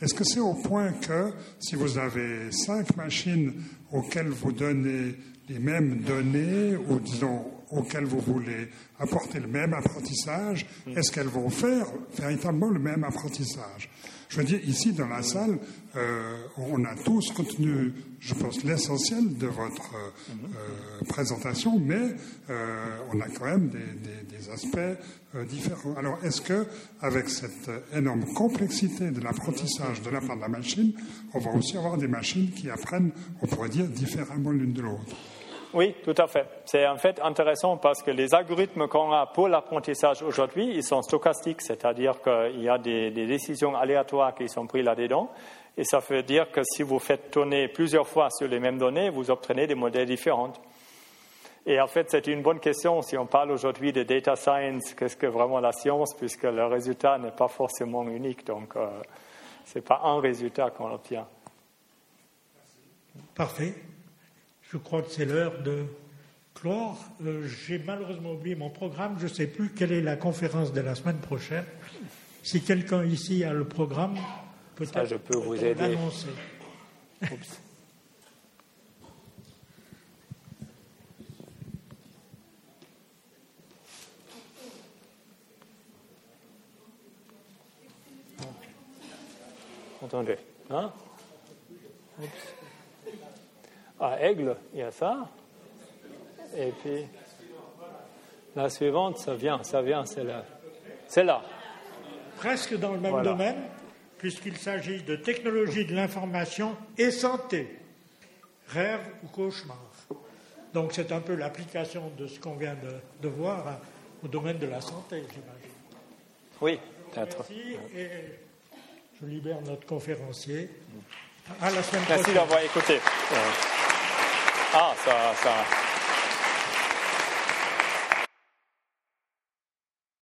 Est-ce que c'est au point que si vous avez cinq machines auxquelles vous donnez les mêmes données, ou disons auxquelles vous voulez apporter le même apprentissage, est-ce qu'elles vont faire véritablement le même apprentissage? Je veux dire, ici dans la salle, euh, on a tous retenu, je pense, l'essentiel de votre euh, présentation, mais euh, on a quand même des, des aspects différents. Alors, est-ce que, avec cette énorme complexité de l'apprentissage de la part de la machine, on va aussi avoir des machines qui apprennent, on pourrait dire, différemment l'une de l'autre? Oui, tout à fait. C'est en fait intéressant parce que les algorithmes qu'on a pour l'apprentissage aujourd'hui, ils sont stochastiques, c'est-à-dire qu'il y a des, décisions aléatoires qui sont prises là-dedans. Et ça veut dire que si vous faites tourner plusieurs fois sur les mêmes données, vous obtenez des modèles différents. Et en fait, c'est une bonne question si on parle aujourd'hui de data science, qu'est-ce que vraiment la science, puisque le résultat n'est pas forcément unique. Donc, euh, ce n'est pas un résultat qu'on obtient. Parfait. Je crois que c'est l'heure de clore. Euh, j'ai malheureusement oublié mon programme. Je ne sais plus quelle est la conférence de la semaine prochaine. Si quelqu'un ici a le programme, peut-être je peux vous aider. Hein? À Aigle, il y a ça. Et puis, la suivante, ça vient, ça vient, c'est là. C'est là. Presque dans le même domaine, puisqu'il s'agit de technologie de l'information et santé. Rêve ou cauchemar. Donc c'est un peu l'application de ce qu'on vient de, voir hein, au domaine de la santé, j'imagine. Oui, peut-être. Merci et je libère notre conférencier. À la semaine Merci d'avoir écouté. Ah, ça, ça,